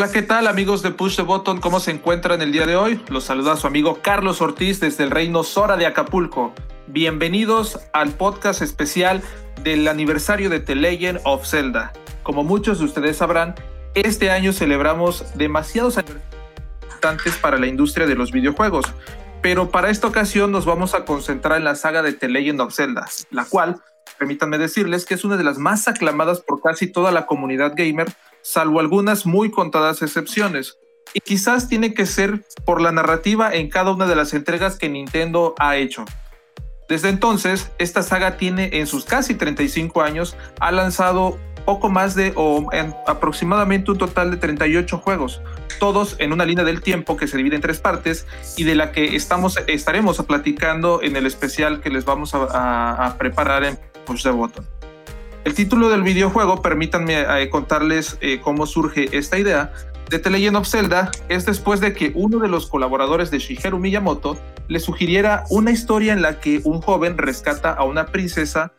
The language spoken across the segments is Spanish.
Hola, ¿qué tal amigos de Push the Button? ¿Cómo se encuentran el día de hoy? Los saluda su amigo Carlos Ortiz desde el reino Sora de Acapulco. Bienvenidos al podcast especial del aniversario de The Legend of Zelda. Como muchos de ustedes sabrán, este año celebramos demasiados importantes para la industria de los videojuegos, pero para esta ocasión nos vamos a concentrar en la saga de The Legend of Zelda, la cual, permítanme decirles que es una de las más aclamadas por casi toda la comunidad gamer, salvo algunas muy contadas excepciones. Y quizás tiene que ser por la narrativa en cada una de las entregas que Nintendo ha hecho. Desde entonces, esta saga tiene en sus casi 35 años, ha lanzado poco más de o en aproximadamente un total de 38 juegos, todos en una línea del tiempo que se divide en tres partes y de la que estamos, estaremos platicando en el especial que les vamos a, preparar en Push the Button. El título del videojuego, permítanme eh, contarles eh, cómo surge esta idea, de The Legend of Zelda es después de que uno de los colaboradores de Shigeru Miyamoto le sugiriera una historia en la que un joven rescata a una princesa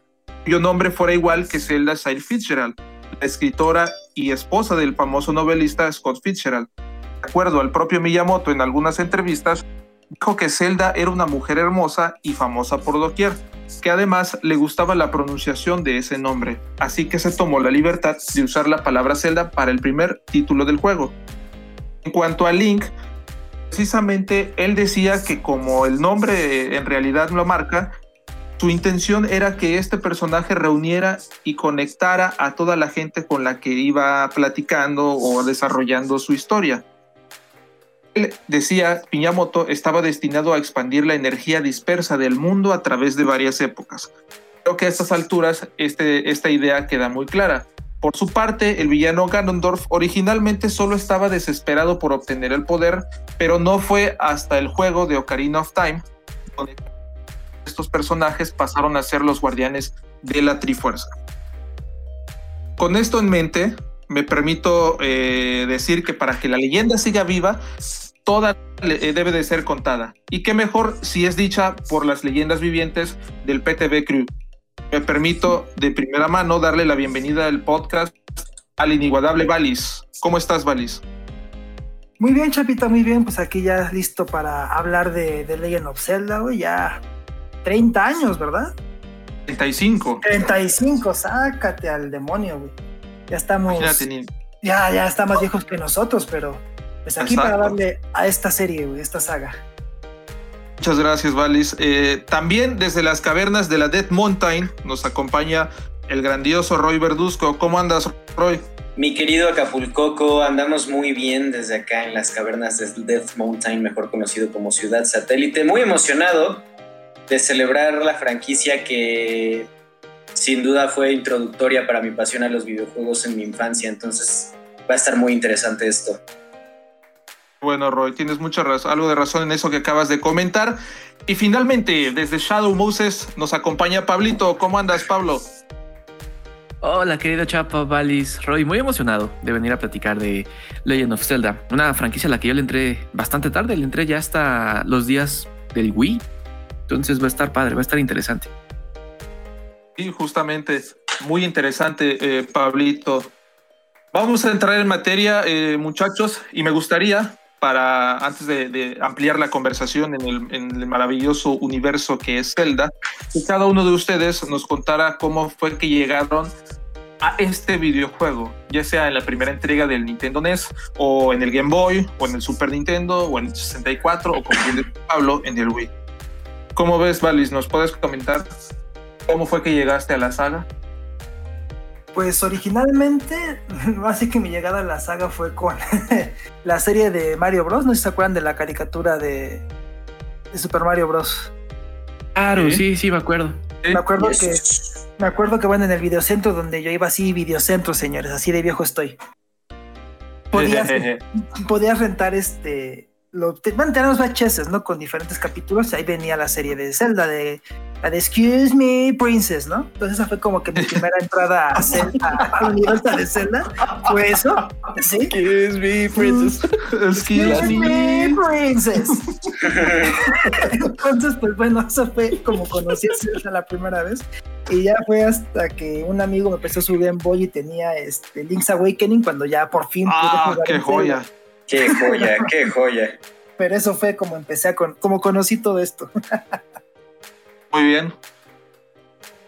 cuyo nombre fuera igual que Zelda Shire Fitzgerald, la escritora y esposa del famoso novelista Scott Fitzgerald. De acuerdo al propio Miyamoto en algunas entrevistas, dijo que Zelda era una mujer hermosa y famosa por doquier, que además le gustaba la pronunciación de ese nombre, así que se tomó la libertad de usar la palabra Zelda para el primer título del juego. En cuanto a Link, precisamente él decía que como el nombre en realidad lo marca, su intención era que este personaje reuniera y conectara a toda la gente con la que iba platicando o desarrollando su historia. Él decía, Piñamoto estaba destinado a expandir la energía dispersa del mundo a través de varias épocas. Creo que a estas alturas este, esta idea queda muy clara. Por su parte, el villano Ganondorf originalmente solo estaba desesperado por obtener el poder, pero no fue hasta el juego de Ocarina of Time donde estos personajes pasaron a ser los guardianes de la Trifuerza. Con esto en mente, me permito eh, decir que para que la leyenda siga viva, toda eh, debe de ser contada. Y qué mejor si es dicha por las leyendas vivientes del PTV Crew. Me permito de primera mano darle la bienvenida al podcast al inigualable Valis. ¿Cómo estás, Valis? Muy bien, Chapita, muy bien. Pues aquí ya listo para hablar de, de Legend of Zelda, güey. Ya 30 años, ¿verdad? 35. 35, sácate al demonio, güey. Ya estamos. Ya, ya está más viejos que nosotros, pero pues aquí para darle a esta serie, esta saga. Muchas gracias, Valis. Eh, también desde las cavernas de la Death Mountain nos acompaña el grandioso Roy Verduzco. ¿Cómo andas, Roy? Mi querido Acapulcoco, andamos muy bien desde acá en las cavernas de Death Mountain, mejor conocido como Ciudad Satélite. Muy emocionado de celebrar la franquicia que sin duda fue introductoria para mi pasión a los videojuegos en mi infancia, entonces va a estar muy interesante esto. Bueno, Roy, tienes mucha razón, algo de razón en eso que acabas de comentar. Y finalmente, desde Shadow Moses nos acompaña Pablito. ¿Cómo andas, Pablo? Hola, querido Chapa, Valis, Roy, muy emocionado de venir a platicar de Legend of Zelda, una franquicia a la que yo le entré bastante tarde, le entré ya hasta los días del Wii, entonces va a estar padre, va a estar interesante. Sí, justamente, muy interesante, eh, Pablito. Vamos a entrar en materia, eh, muchachos, y me gustaría, para antes de, ampliar la conversación en el, en el, maravilloso universo que es Zelda, que cada uno de ustedes nos contara cómo fue que llegaron a este videojuego, ya sea en la primera entrega del Nintendo NES, o en el Game Boy, o en el Super Nintendo, o en el 64, o como dice Pablo, en el Wii. ¿Cómo ves, Valis? ¿Nos puedes comentar? ¿Cómo fue que llegaste a la saga? Pues originalmente, así que mi llegada a la saga fue con la serie de Mario Bros. No sé si se acuerdan de la caricatura de, Super Mario Bros. Claro, sí, sí, me acuerdo. Me acuerdo que me acuerdo que bueno en el videocentro donde yo iba así, videocentro, señores, así de viejo estoy. Podías, podías rentar este lo, bueno, teníamos VHS, ¿no? Con diferentes capítulos, ahí venía la serie de Zelda, de la de Excuse Me Princess, ¿no? Entonces esa fue como que mi primera entrada a, Zelda, a la universo de Zelda. Fue eso, ¿sí? Excuse me, princess. Excuse me, Princess. Entonces, pues bueno, eso fue como conocí a Zelda la primera vez. Y ya fue hasta que un amigo me empezó su Game Boy y tenía este Link's Awakening cuando ya por fin pude Ah, jugar qué en Zelda. Qué joya, qué joya. Pero eso fue como empecé a con, como conocí todo esto. Muy bien.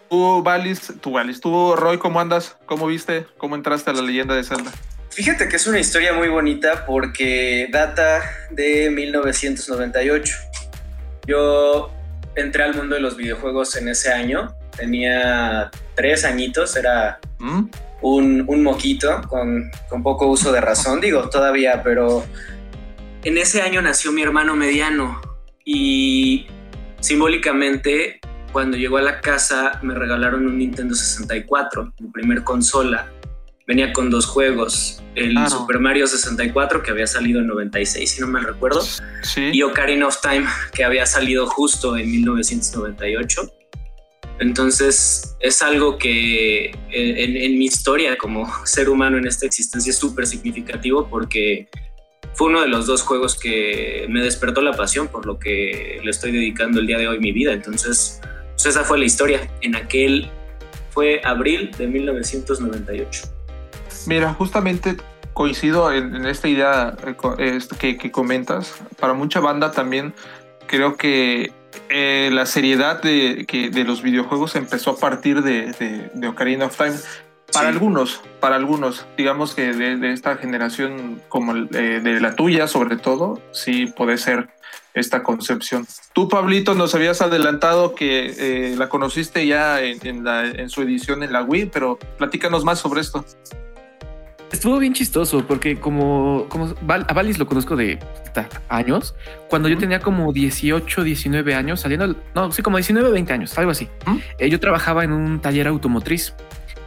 Tú, Valis, tú, Valis, tú, Roy, ¿cómo andas? ¿Cómo viste? ¿Cómo entraste a la leyenda de Zelda? Fíjate que es una historia muy bonita porque data de 1998. Yo entré al mundo de los videojuegos en ese año. Tenía tres añitos, era ¿Mm? Un, un moquito con, con poco uso de razón, digo, todavía, pero en ese año nació mi hermano mediano y simbólicamente cuando llegó a la casa me regalaron un Nintendo 64, mi primer consola. Venía con dos juegos, el Claro. Super Mario 64 que había salido en 96, si no me recuerdo, Sí. y Ocarina of Time, que había salido justo en 1998. Entonces es algo que en, en- en mi historia como ser humano en esta existencia es súper significativo porque fue uno de los dos juegos que me despertó la pasión por lo que le estoy dedicando el día de hoy mi vida. Entonces, pues esa fue la historia. En aquel fue abril de 1998. Mira, justamente coincido en, en esta idea eh, este, que, que comentas. Para mucha banda también creo que eh, la seriedad de, que, de los videojuegos empezó a partir de, de- de Ocarina of Time. Para Sí. algunos, para algunos, digamos que de, de esta generación como el, eh, de la tuya sobre todo, sí puede ser esta concepción. Tú, Pablito, nos habías adelantado que eh, la conociste ya en, en la- en su edición en la Wii, pero platícanos más sobre esto. Estuvo bien chistoso porque como, como Val- a Valis lo conozco de años, cuando yo tenía como 18, 19 años, saliendo, al- no, sí, como 19, 20 años, algo así. Eh, yo trabajaba en un taller automotriz.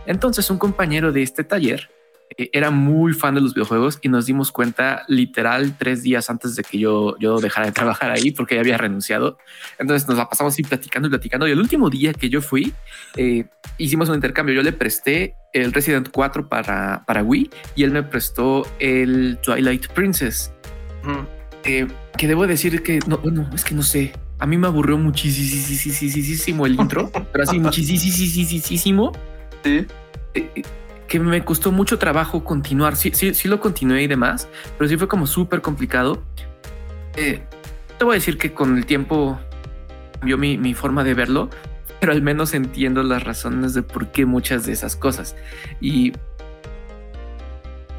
Entonces un compañero de este taller eh, era muy fan de los videojuegos y nos dimos cuenta literal tres días antes de que yo, yo dejara de trabajar ahí porque ya había renunciado. Entonces nos la pasamos así platicando y platicando. Y el último día que yo fui, eh, hicimos un intercambio. Yo le presté el Resident 4 para, para Wii y él me prestó el Twilight Princess. Ujú. Eh, que debo decir que no, bueno, es que no sé. A mí me aburrió muchísimo el intro, pero así muchísimo Sí. eh, que me costó mucho trabajo continuar. Sí, sí, sí lo continué y demás, pero sí fue como súper complicado. Eh, te voy a decir que con el tiempo cambió mi, mi forma de verlo, pero al menos entiendo las razones de por qué muchas de esas cosas. Y la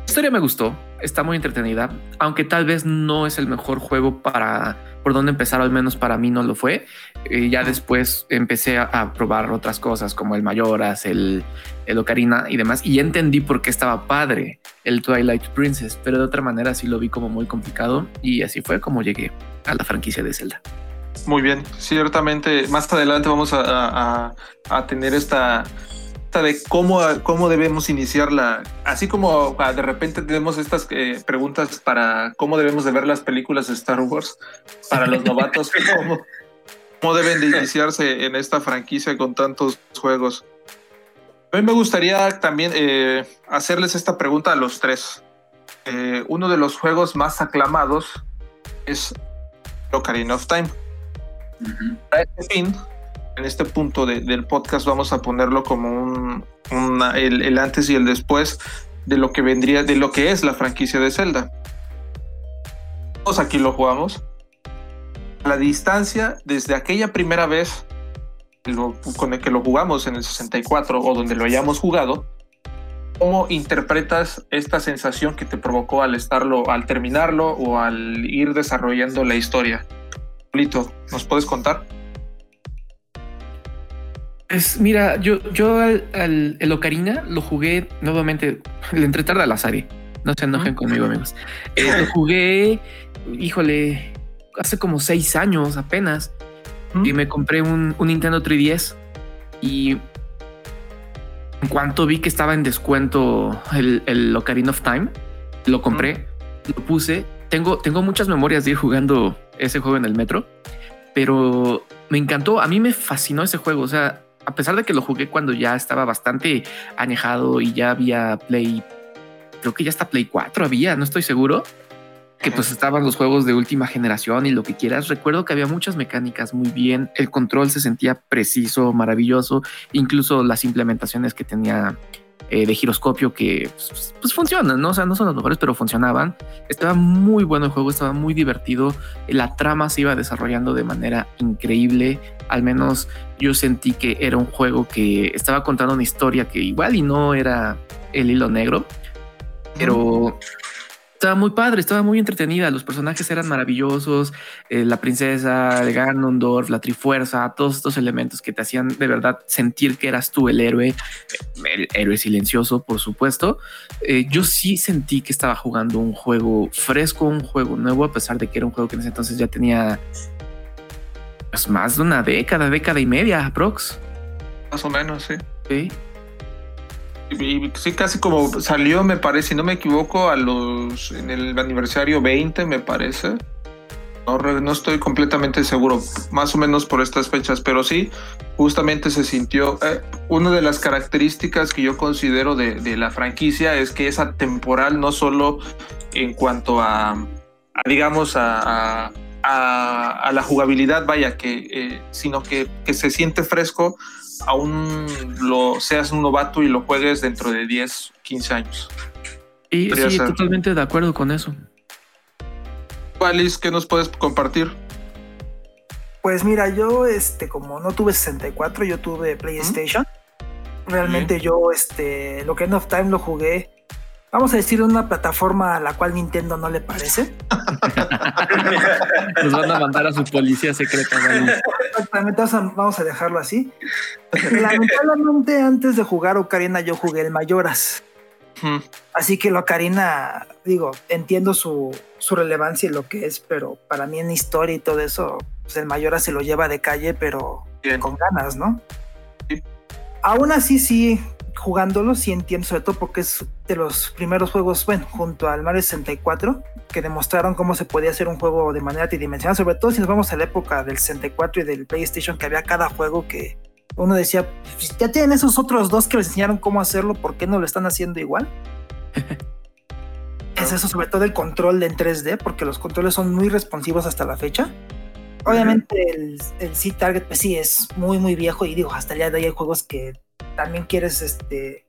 historia me gustó, está muy entretenida, aunque tal vez no es el mejor juego para por dónde empezar, al menos para mí no lo fue. Eh, ya después empecé a, a probar otras cosas como el Mayoras, el, el Ocarina y demás, y ya entendí por qué estaba padre el Twilight Princess, pero de otra manera sí lo vi como muy complicado y así fue como llegué a la franquicia de Zelda. Muy bien, ciertamente más adelante vamos a, a- a tener esta de cómo, cómo debemos iniciarla, así como ah, de repente tenemos estas eh, preguntas para cómo debemos de ver las películas de Star Wars para los novatos, cómo, cómo deben de iniciarse en esta franquicia con tantos juegos. A mí me gustaría también eh, hacerles esta pregunta a los tres. Eh, uno de los juegos más aclamados es Ocarina of Time para este fin, en este punto de- del podcast, vamos a ponerlo como el, antes y el después de lo que vendría, de lo que es la franquicia de Zelda. Todos aquí lo jugamos. La distancia desde aquella primera vez con el que lo jugamos en el 64 o donde lo hayamos jugado, ¿cómo interpretas esta sensación que te provocó al estarlo, al terminarlo o al ir desarrollando la historia? Lito, ¿nos puedes contar? Pues mira, yo, yo al, al- el Ocarina lo jugué nuevamente, le entré tarde al azar. No se enojen conmigo, amigos. Eh, lo jugué, híjole, hace como seis años apenas. Y me compré un, un Nintendo 3DS. Y en cuanto vi que estaba en descuento el, el Ocarina of Time, lo compré, lo puse. Tengo, tengo muchas memorias de ir jugando ese juego en el metro. pero me encantó. A mí me fascinó ese juego. O sea, a pesar de que lo jugué cuando ya estaba bastante añejado y ya había Play, creo que ya está Play 4 había, no estoy seguro que pues estaban los juegos de última generación y lo que quieras. Recuerdo que había muchas mecánicas muy bien, el control se sentía preciso, maravilloso, incluso las implementaciones que tenía eh, de giroscopio que pues, pues, funcionan, ¿no? O sea, no son los mejores, pero funcionaban. Estaba muy bueno el juego, estaba muy divertido, la trama se iba desarrollando de manera increíble, al menos yo sentí que era un juego que estaba contando una historia que igual y no era el hilo negro, pero estaba muy padre, estaba muy entretenida. Los personajes eran maravillosos. Eh, la princesa, el Ganondorf, la Trifuerza, todos estos elementos que te hacían de verdad sentir que eras tú el héroe, el héroe silencioso, por supuesto. Eh, yo sí sentí que estaba jugando un juego fresco, un juego nuevo, a pesar de que era un juego que en ese entonces ya tenía pues, más de una década, década y media, Prox. Más o menos, sí. Sí sí, casi como salió, me parece, si no me equivoco, a los en el aniversario 20, me parece. No, no estoy completamente seguro, más o menos por estas fechas, pero sí, justamente se sintió. Eh, una de las características que yo considero de, la franquicia es que es atemporal, no solo en cuanto a, digamos, a, a, la jugabilidad, vaya, que, eh, sino que se siente fresco aún lo seas un novato y lo juegues dentro de 10, 15 años. Y sí, totalmente de acuerdo con eso. Alice, ¿qué nos puedes compartir? Pues mira, yo este como no tuve 64, yo tuve PlayStation. Realmente yo este lo que End of Time lo jugué vamos a decir, una plataforma a la cual Nintendo no le parece. Nos van a mandar a su policía secreta. Exactamente, vamos a dejarlo así. Lamentablemente, antes de jugar Ocarina, yo jugué el Mayoras. Así que lo Ocarina, digo, entiendo su, relevancia y lo que es, pero para mí en historia y todo eso, pues el Mayoras se lo lleva de calle, pero con ganas, ¿no? Aún así, sí, jugándolo sí entiendo, sobre todo porque es de los primeros juegos, bueno, junto al Mario 64, que demostraron cómo se podía hacer un juego de manera tridimensional, sobre todo si nos vamos a la época del 64 y del PlayStation, que había cada juego que uno decía, pues, ya tienen esos otros dos que les enseñaron cómo hacerlo, ¿por qué no lo están haciendo igual? es eso, sobre todo el control en 3D, porque los controles son muy responsivos hasta la fecha. Obviamente el, el C-Target, pues sí, es muy, muy viejo y digo, hasta el día de hoy hay juegos que también quieres este,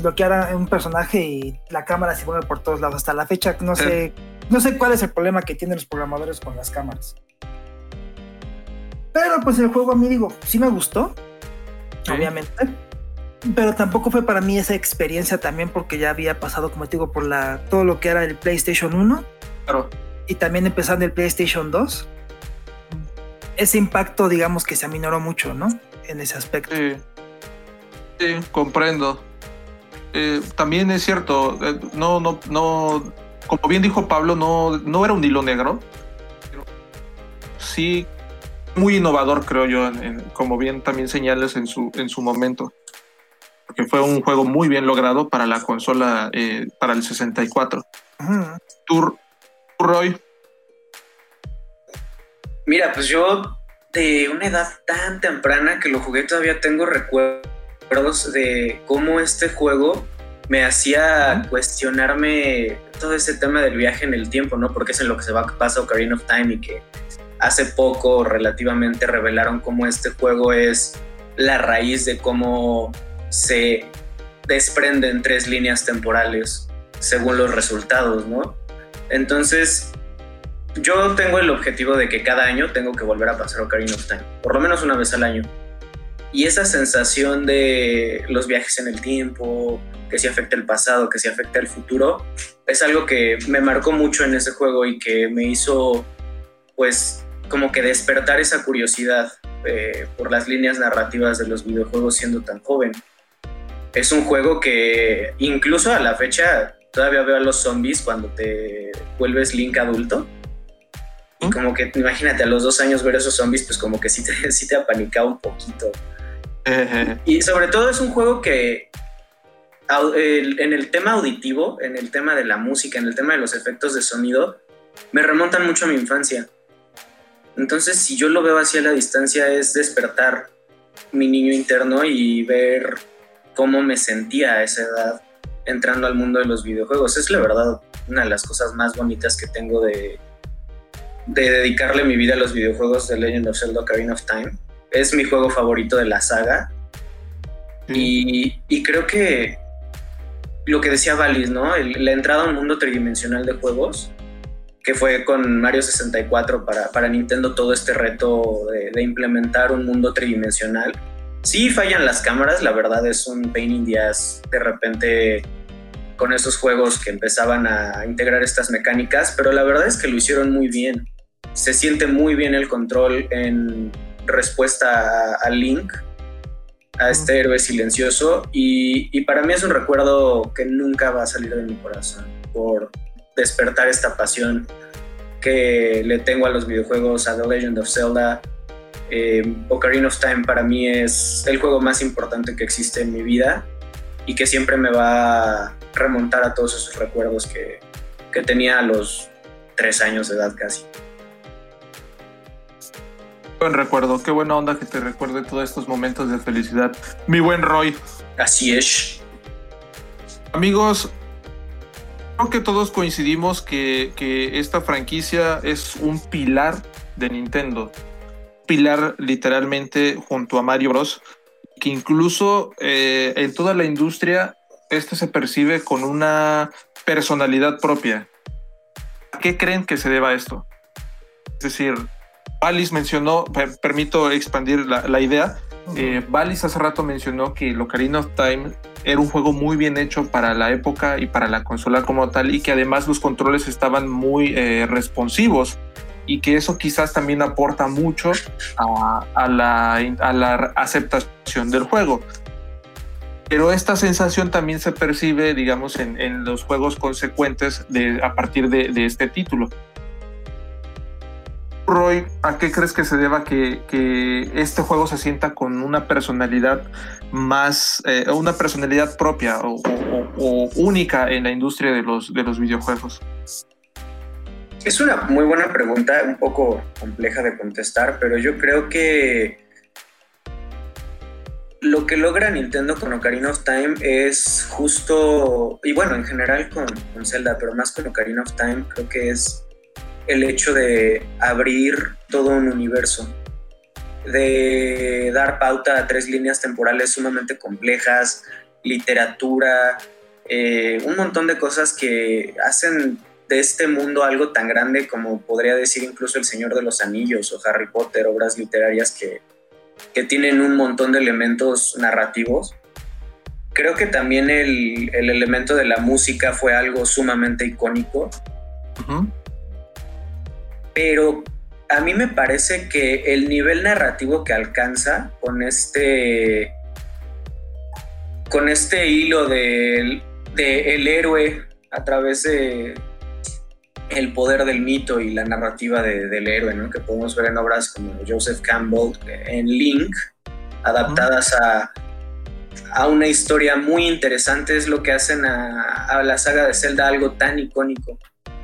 bloquear a un personaje y la cámara se mueve por todos lados. Hasta la fecha no sé, no sé cuál es el problema que tienen los programadores con las cámaras. Pero pues el juego a mí digo, sí me gustó, obviamente. Pero tampoco fue para mí esa experiencia también porque ya había pasado, como te digo, por la, todo lo que era el PlayStation 1. Claro. Y también empezando el PlayStation 2. Ese impacto, digamos que se aminoró mucho, ¿no? En ese aspecto. Sí. Sí, comprendo. Eh, también es cierto, eh, no, no, no, como bien dijo Pablo, no, no era un hilo negro. Pero sí, muy innovador, creo yo, como bien también señales en su, en su momento. Porque fue un juego muy bien logrado para la consola, eh, para el 64. Tour Roy. Mira, pues yo de una edad tan temprana que lo jugué todavía tengo recuerdos de cómo este juego me hacía cuestionarme todo ese tema del viaje en el tiempo, ¿no? Porque es en lo que se va, pasa Ocarina of Time y que hace poco relativamente revelaron cómo este juego es la raíz de cómo se desprenden tres líneas temporales según los resultados, ¿no? Entonces, yo tengo el objetivo de que cada año tengo que volver a pasar Ocarina of Time, por lo menos una vez al año. Y esa sensación de los viajes en el tiempo, que se afecta el pasado, que se afecta el futuro, es algo que me marcó mucho en ese juego y que me hizo, pues, como que despertar esa curiosidad eh, por las líneas narrativas de los videojuegos siendo tan joven. Es un juego que incluso a la fecha todavía veo a los zombies cuando te vuelves Link adulto. Y como que imagínate a los dos años ver esos zombies, pues como que sí te, sí te apanicaba un poquito y sobre todo es un juego que en el tema auditivo, en el tema de la música, en el tema de los efectos de sonido, me remontan mucho a mi infancia. Entonces, si yo lo veo así a la distancia, es despertar mi niño interno y ver cómo me sentía a esa edad entrando al mundo de los videojuegos. Es la verdad una de las cosas más bonitas que tengo de, de dedicarle mi vida a los videojuegos de Legend of Zelda Ocarina of Time. Es mi juego favorito de la saga. Y, y, creo que lo que decía Valis, ¿no? la entrada a un mundo tridimensional de juegos, que fue con Mario 64 para, para Nintendo todo este reto de, de, implementar un mundo tridimensional. Sí fallan las cámaras, la verdad es un pain in the ass de repente con esos juegos que empezaban a integrar estas mecánicas, pero la verdad es que lo hicieron muy bien. Se siente muy bien el control en respuesta a, Link, a este héroe silencioso, y, y, para mí es un recuerdo que nunca va a salir de mi corazón por despertar esta pasión que le tengo a los videojuegos, a The Legend of Zelda. Eh, Ocarina of Time para mí es el juego más importante que existe en mi vida y que siempre me va a remontar a todos esos recuerdos que, que tenía a los tres años de edad casi. Buen recuerdo, qué buena onda que te recuerde todos estos momentos de felicidad. Mi buen Roy. Así es. Amigos, creo que todos coincidimos que, que esta franquicia es un pilar de Nintendo. Pilar literalmente junto a Mario Bros que incluso eh, en toda la industria este se percibe con una personalidad propia. ¿A qué creen que se deba esto? Es decir, Valis mencionó, permito expandir la, idea, eh, Valis hace rato mencionó que Ocarina of Time era un juego muy bien hecho para la época y para la consola como tal y que además los controles estaban muy eh, responsivos y que eso quizás también aporta mucho a, la, a la aceptación del juego. Pero esta sensación también se percibe, digamos, en, en los juegos consecuentes de, a partir de, de, este título. Roy, ¿a qué crees que se deba que, este juego se sienta con una personalidad más, eh, una personalidad propia o, única en la industria de los, de los videojuegos? Es una muy buena pregunta, un poco compleja de contestar, pero yo creo que lo que logra Nintendo con Ocarina of Time es justo, y bueno, en general con, con, Zelda, pero más con Ocarina of Time, creo que es el hecho de abrir todo un universo, de dar pauta a tres líneas temporales sumamente complejas, literatura, eh, un montón de cosas que hacen de este mundo algo tan grande como podría decir incluso El Señor de los Anillos o Harry Potter, obras literarias que, que tienen un montón de elementos narrativos. Creo que también el, el elemento de la música fue algo sumamente icónico. Pero a mí me parece que el nivel narrativo que alcanza con este con este hilo del de el héroe a través de, el poder del mito y la narrativa del héroe, ¿no? que podemos ver en obras como Joseph Campbell, en Link, adaptadas a, a una historia muy interesante, es lo que hacen a, a, la saga de Zelda algo tan icónico.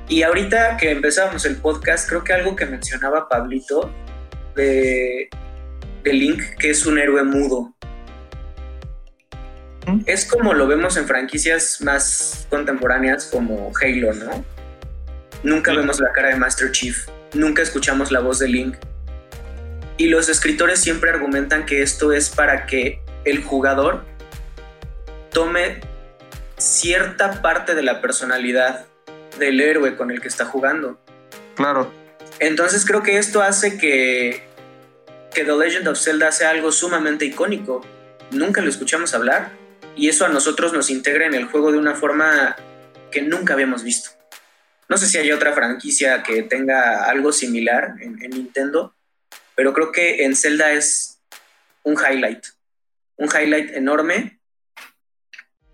Y ahorita que empezamos el podcast, creo que algo que mencionaba Pablito de, de Link, que es un héroe mudo. Es como lo vemos en franquicias más contemporáneas como Halo, ¿no? Nunca vemos la cara de Master Chief, nunca escuchamos la voz de Link. Y los escritores siempre argumentan que esto es para que el jugador tome cierta parte de la personalidad del héroe con el que está jugando. Claro. Entonces creo que esto hace que, que The Legend of Zelda sea algo sumamente icónico. Nunca lo escuchamos hablar y eso a nosotros nos integra en el juego de una forma que nunca habíamos visto. No sé si hay otra franquicia que tenga algo similar en, en, Nintendo, pero creo que en Zelda es un highlight, un highlight enorme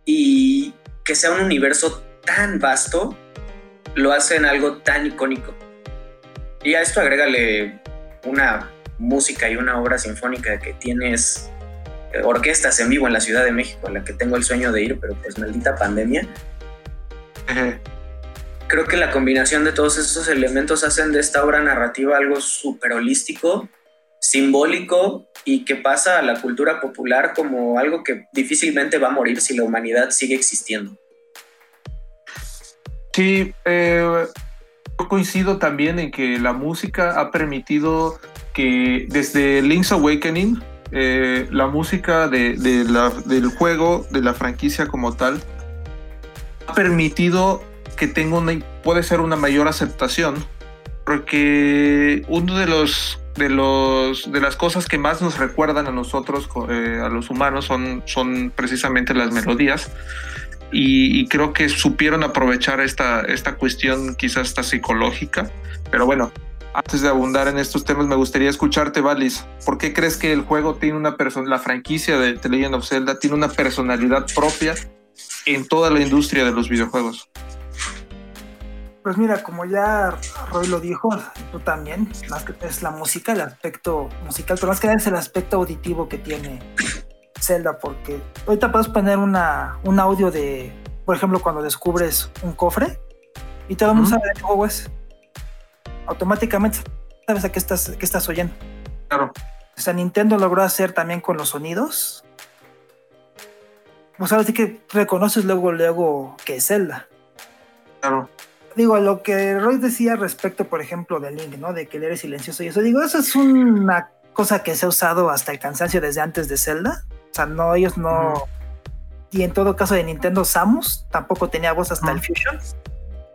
y que sea un universo tan vasto lo hacen algo tan icónico. Y a esto agrégale una música y una obra sinfónica que tienes eh, orquestas en vivo en la Ciudad de México, a la que tengo el sueño de ir, pero pues maldita pandemia creo que la combinación de todos estos elementos hacen de esta obra narrativa algo súper holístico, simbólico y que pasa a la cultura popular como algo que difícilmente va a morir si la humanidad sigue existiendo. Sí, eh, yo coincido también en que la música ha permitido que desde Link's Awakening, eh, la música de, del juego, de la franquicia como tal, ha permitido que tenga una, puede ser una mayor aceptación, porque uno de los de los de las cosas que más nos recuerdan a nosotros, eh, a los humanos, son, son precisamente las melodías y, creo que supieron aprovechar esta, esta cuestión quizás hasta psicológica. Pero bueno, antes de abundar en estos temas, me gustaría escucharte, Valis. ¿Por qué crees que el juego tiene una persona, la franquicia de The Legend of Zelda tiene una personalidad propia en toda la industria de los videojuegos? Pues mira, como ya Roy lo dijo, tú también, más que es la música, el aspecto musical, pero más que nada es el aspecto auditivo que tiene Zelda, porque ahorita puedes poner una, un audio de, por ejemplo, cuando descubres un cofre y todo el mundo sabe de qué juego es. Automáticamente sabes a qué estás, qué estás oyendo. Claro. O sea, Nintendo logró hacer también con los sonidos. Pues ahora sí que reconoces luego, luego que es Zelda. Claro. Digo, lo que Roy decía respecto, por ejemplo, de Link, ¿no? De que él era silencioso y eso. Digo, eso es una cosa que se ha usado hasta el cansancio desde antes de Zelda. O sea, no, ellos no. Y en todo caso de Nintendo, Samus tampoco tenía voz hasta el Fusion.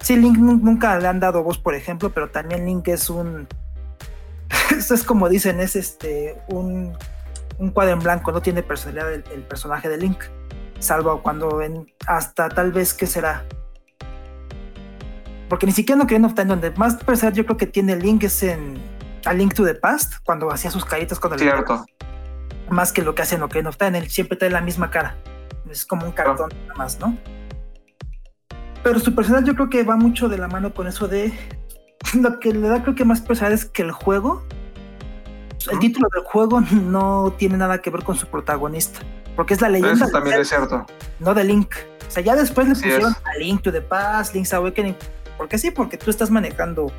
Sí, Link nunca le han dado voz, por ejemplo, pero también Link es un. Esto es como dicen, es este. Un, un cuadro en blanco, no tiene personalidad el, personaje de Link. Salvo cuando en. Hasta tal vez, ¿qué será? Porque ni siquiera no Ocarina of Time, donde más personalidad yo creo que tiene Link es en. A Link to the Past, cuando hacía sus caritas con el. Cierto más que lo que hacen Ocarina of Time, él siempre trae la misma cara. Es como un cartón nada más, ¿no? Pero su personalidad yo creo que va mucho de la mano con eso de lo que le da creo que más personalidad es que el juego, el título del juego no tiene nada que ver con su protagonista, porque es la leyenda. Eso también es cierto. No de Link. O sea, ya después le pusieron a Link to the Past, Link's Awakening. ¿Por qué sí? Porque tú estás manejando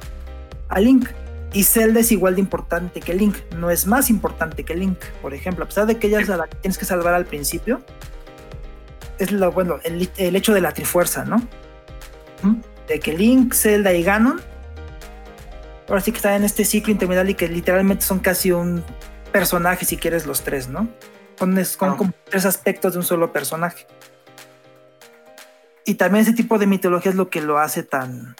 a Link. Y Zelda es igual de importante que Link, no es más importante que Link, por ejemplo, a pesar de que ella es la que tienes que salvar al principio, es lo bueno, el, hecho de la trifuerza, ¿no? De que Link, Zelda y Ganon, ahora sí que están en este ciclo interminable y que literalmente son casi un personaje, si quieres, los tres, ¿no? Son, ah. como tres aspectos de un solo personaje. Y también ese tipo de mitología es lo que lo hace tan,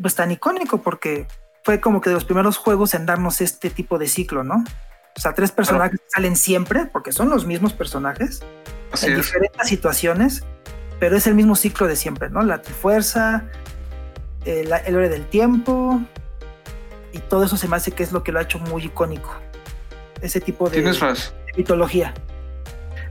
pues tan icónico, porque fue como que de los primeros juegos en darnos este tipo de ciclo, ¿no? O sea, tres personajes salen siempre, porque son los mismos personajes, en diferentes situaciones, pero es el mismo ciclo de siempre, ¿no? La fuerza, el, el hora del tiempo, y todo eso se me hace que es lo que lo ha hecho muy icónico. Ese tipo de, de mitología.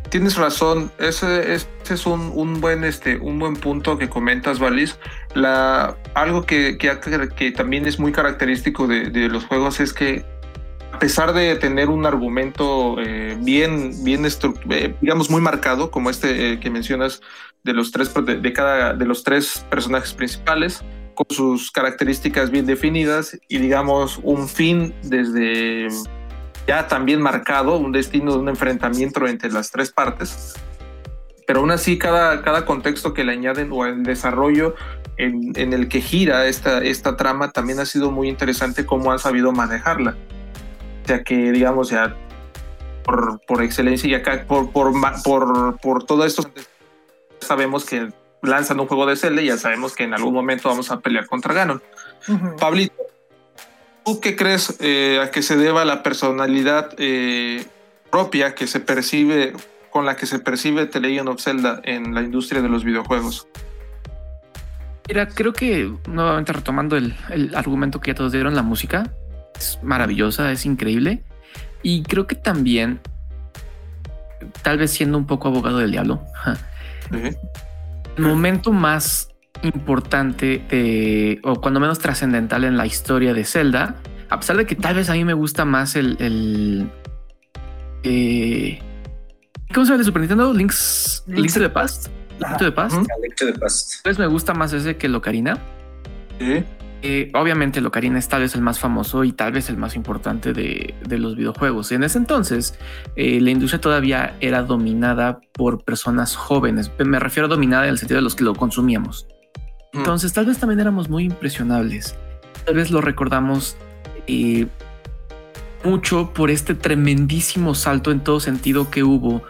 Tienes razón, ese, es un, buen, este, un buen punto que comentas, Valis. La, algo que, que, también es muy característico de, los juegos es que a pesar de tener un argumento eh, bien, bien eh, digamos, muy marcado, como este eh, que mencionas de los tres de, cada de los tres personajes principales, con sus características bien definidas y digamos un fin desde ya también marcado, un destino de un enfrentamiento entre las tres partes. Pero aún así, cada, cada contexto que le añaden o el desarrollo en, en, el que gira esta, esta trama también ha sido muy interesante cómo han sabido manejarla. Ya que, digamos, ya por, por excelencia y acá por, por, por, por todo esto sabemos que lanzan un juego de Zelda y ya sabemos que en algún momento vamos a pelear contra Ganon. Pablito, ¿Tú qué crees eh, a que se deba la personalidad eh, propia que se percibe, con la que se percibe The Legend of Zelda en la industria de los videojuegos? Mira, creo que nuevamente retomando el, argumento que ya todos dieron, la música es maravillosa, es increíble. Y creo que también, tal vez siendo un poco abogado del diablo, el momento más importante o cuando menos trascendental en la historia de Zelda, a pesar de que tal vez a mí me gusta más el... el eh, ¿Cómo se llama el Super Nintendo? Links, Links, to the Past. Link to the Past. Link to the Past. Pues me gusta más ese que Locarina. Sí. Eh, obviamente Locarina es tal vez el más famoso y tal vez el más importante de, de los videojuegos. En ese entonces, eh, la industria todavía era dominada por personas jóvenes. Me refiero a dominada en el sentido de los que lo consumíamos. Entonces, tal vez también éramos muy impresionables. Tal vez lo recordamos eh, mucho por este tremendísimo salto en todo sentido que hubo,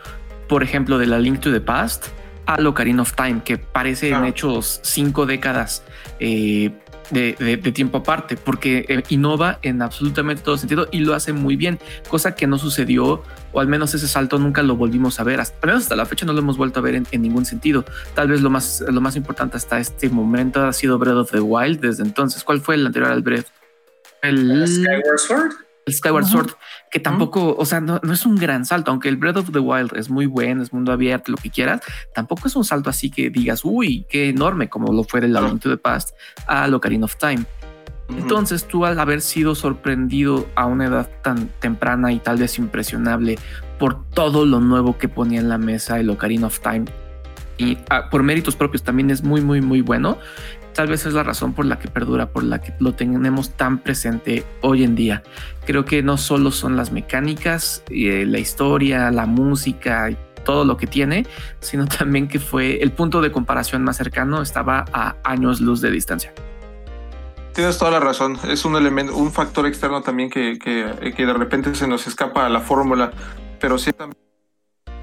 por ejemplo, de la Link to the Past a Locarina of Time, que parece en hechos cinco décadas eh, de, de, de, tiempo aparte, porque eh, innova en absolutamente todo sentido y lo hace muy bien, cosa que no sucedió, o al menos ese salto nunca lo volvimos a ver, hasta, al menos hasta la fecha no lo hemos vuelto a ver en, en, ningún sentido. Tal vez lo más, lo más importante hasta este momento ha sido Breath of the Wild desde entonces. ¿Cuál fue el anterior al Breath? El Skyward Sword el Skyward Sword, que tampoco, o sea, no, no, es un gran salto, aunque el Breath of the Wild es muy bueno, es mundo abierto, lo que quieras, tampoco es un salto así que digas, uy, qué enorme, como lo fue del La Link to the Past a Ocarina of Time. Entonces tú al haber sido sorprendido a una edad tan temprana y tal vez impresionable por todo lo nuevo que ponía en la mesa el Ocarina of Time y ah, por méritos propios también es muy muy muy bueno tal vez es la razón por la que perdura, por la que lo tenemos tan presente hoy en día. Creo que no solo son las mecánicas, eh, la historia, la música y todo lo que tiene, sino también que fue el punto de comparación más cercano, estaba a años luz de distancia. Tienes toda la razón, es un elemento, un factor externo también que, que, que de repente se nos escapa a la fórmula, pero sí también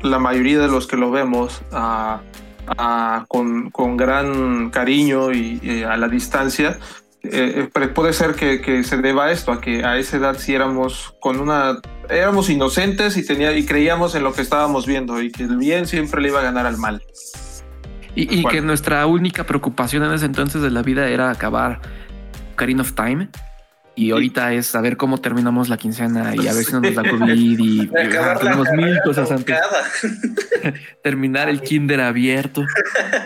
la mayoría de los que lo vemos, uh, a, con, con, gran cariño y, y, a la distancia, eh, puede ser que, que, se deba a esto, a que a esa edad sí éramos con una éramos inocentes y tenía y creíamos en lo que estábamos viendo y que el bien siempre le iba a ganar al mal. Y, y que nuestra única preocupación en ese entonces de la vida era acabar Ocarina of Time y ahorita es saber cómo terminamos la quincena y a ver si no nos da COVID y, y tenemos mil cosas antes. Terminar el kinder abierto.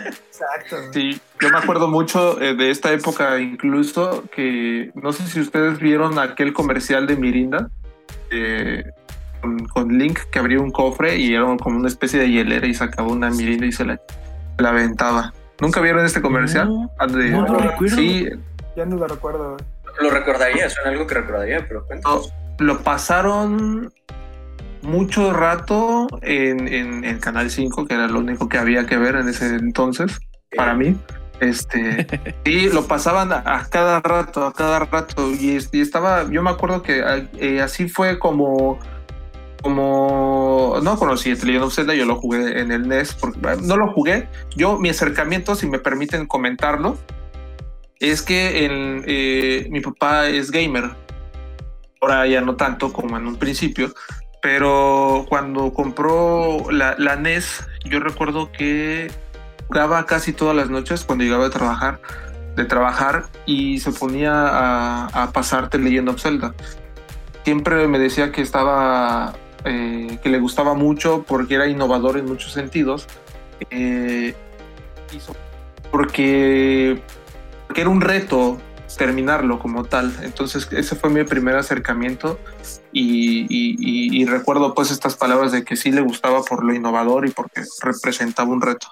Exacto. Sí, yo me acuerdo mucho eh, de esta época incluso que no sé si ustedes vieron aquel comercial de Mirinda eh, con, con, Link que abría un cofre y era como una especie de hielera y sacaba una Mirinda y se la, la aventaba. ¿Nunca vieron este comercial? No, recuerdo. Sí. Ya no lo recuerdo. Lo recordaría, suena algo que recordaría, pero cuéntanos. No, lo pasaron mucho rato en, en, en, Canal 5, que era lo único que había que ver en ese entonces, para mí. Este, y lo pasaban a, cada rato, a cada rato. Y, y estaba, yo me acuerdo que eh, así fue como, como, no conocí The Legend of Zelda, yo lo jugué en el NES, porque no lo jugué. Yo, mi acercamiento, si me permiten comentarlo, es que eh, mi papá es gamer. Ahora ya no tanto como en un principio, pero cuando compró la, la, NES, yo recuerdo que jugaba casi todas las noches cuando llegaba a trabajar, de trabajar y se ponía a, a pasarte leyendo Zelda. Siempre me decía que estaba, eh, que le gustaba mucho porque era innovador en muchos sentidos. Eh, porque, porque era un reto terminarlo como tal. Entonces ese fue mi primer acercamiento y, recuerdo pues estas palabras de que sí le gustaba por lo innovador y porque representaba un reto.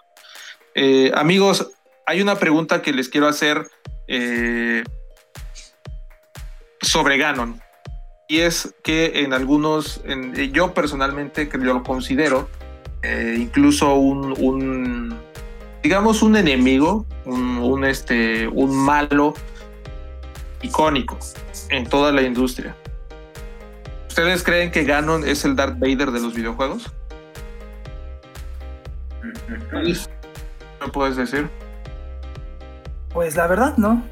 Eh, amigos, hay una pregunta que les quiero hacer eh, sobre Ganon. Y es que en algunos, en, yo personalmente que yo lo considero eh, incluso un, digamos, un enemigo, un, un, este, un malo icónico en toda la industria. ¿Ustedes creen que Ganon es el Darth Vader de los videojuegos? ¿Me puedes decir? Pues la verdad, no.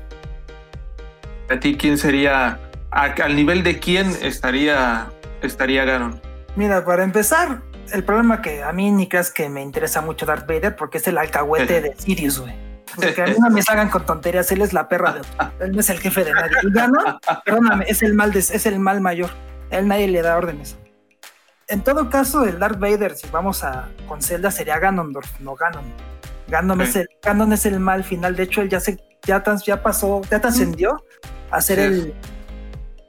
¿A ti quién sería, a, al nivel de quién estaría, estaría Ganon? Mira, para empezar, el problema que a mí ni creas que me interesa mucho Darth Vader porque es el alcahuete de Sirius, güey. Porque a mí no me salgan con tonterías, él es la perra de él no es el jefe de nadie. Y Ganon, perdóname, es el mal de, es el mal mayor. A él nadie le da órdenes. En todo caso, el Darth Vader, si vamos a con Zelda, sería Ganondorf, no Ganon. Ganon, es el, Ganon es el mal final. De hecho, él ya se ya, trans, ya pasó, ya trascendió a ser sí. el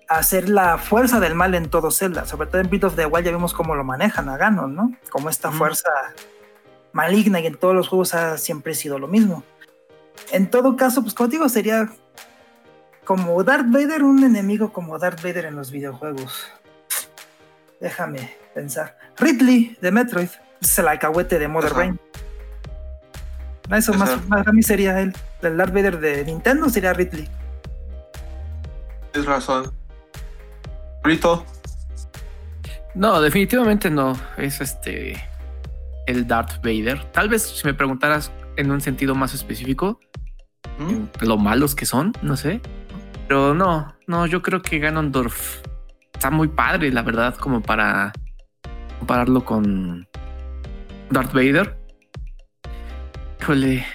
a ser la fuerza del mal en todo Zelda. Sobre todo en Breath of the Wild ya vimos cómo lo manejan a Ganon, ¿no? Como esta mm. fuerza maligna y en todos los juegos ha siempre sido lo mismo. En todo caso, pues como digo, sería como Darth Vader, un enemigo como Darth Vader en los videojuegos. Déjame pensar. Ridley de Metroid, es el alcahuete de Mother Brain. Eso más, más, a mí sería él. El Darth Vader de Nintendo sería Ridley. Tienes razón. Rito. No, definitivamente no. Es este. El Darth Vader. Tal vez si me preguntaras en un sentido más específico, ¿Mm? lo malos que son, no sé. Pero no, no, yo creo que Ganondorf está muy padre, la verdad, como para compararlo con Darth Vader. Híjole.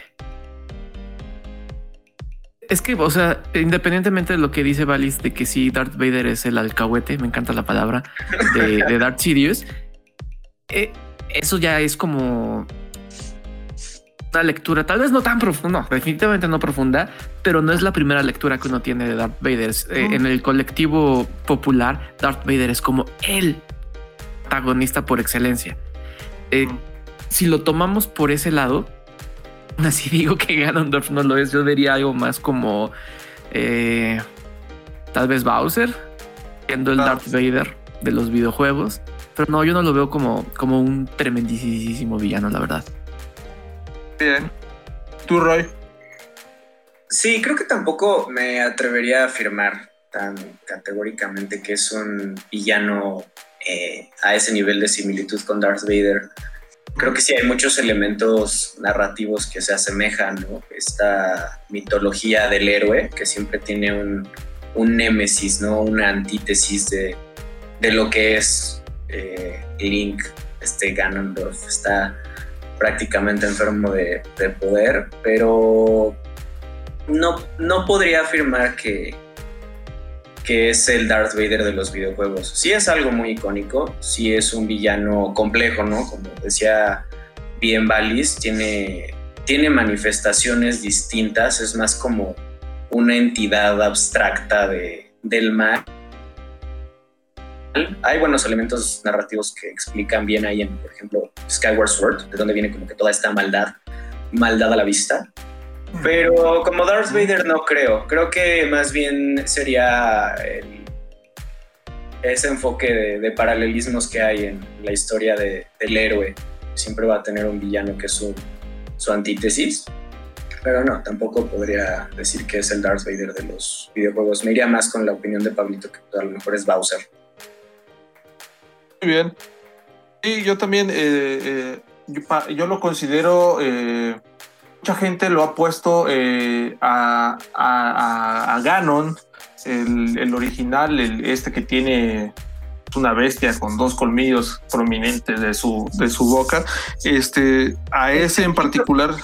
Es que, o sea, independientemente de lo que dice Valis de que sí, Darth Vader es el alcahuete, me encanta la palabra, de, de Darth Sidious, eh, eso ya es como una lectura, tal vez no tan profunda, definitivamente no profunda, pero no es la primera lectura que uno tiene de Darth Vader. Eh, en el colectivo popular, Darth Vader es como el protagonista por excelencia. Eh, si lo tomamos por ese lado, así digo que Ganondorf no lo es, yo diría algo más como eh, tal vez Bowser, siendo el. Darth Vader de los videojuegos. Pero no, yo no lo veo como, como un tremendísimo villano, la verdad. Bien. ¿Tú, Roy? Sí, creo que tampoco me atrevería a afirmar tan categóricamente que es un villano eh, a ese nivel de similitud con Darth Vader. Creo que sí hay muchos elementos narrativos que se asemejan, ¿no? Esta mitología del héroe que siempre tiene un, un némesis, ¿no? Una antítesis de, de lo que es eh, Link, este Ganondorf. Está prácticamente enfermo de, poder, pero no, no podría afirmar que, que es el Darth Vader de los videojuegos. Sí es algo muy icónico, sí es un villano complejo, ¿no? Como decía bien Valis, tiene, tiene manifestaciones distintas, es más como una entidad abstracta de, del mal hay buenos elementos narrativos que explican bien ahí en, por ejemplo, Skyward Sword, de donde viene como que toda esta maldad, maldad a la vista. Pero como Darth Vader no creo, creo que más bien sería ese enfoque de, paralelismos que hay en la historia del héroe. Siempre va a tener un villano que es su, su antítesis. Pero no, tampoco podría decir que es el Darth Vader de los videojuegos. Me iría más con la opinión de Pablito, que a lo mejor es Bowser. Muy bien. Y yo también, eh, eh, yo, lo considero, eh, mucha gente lo ha puesto a, a, Ganon, el, original, el, este que tiene una bestia con dos colmillos prominentes de su, de su boca. Este, a ese en particular.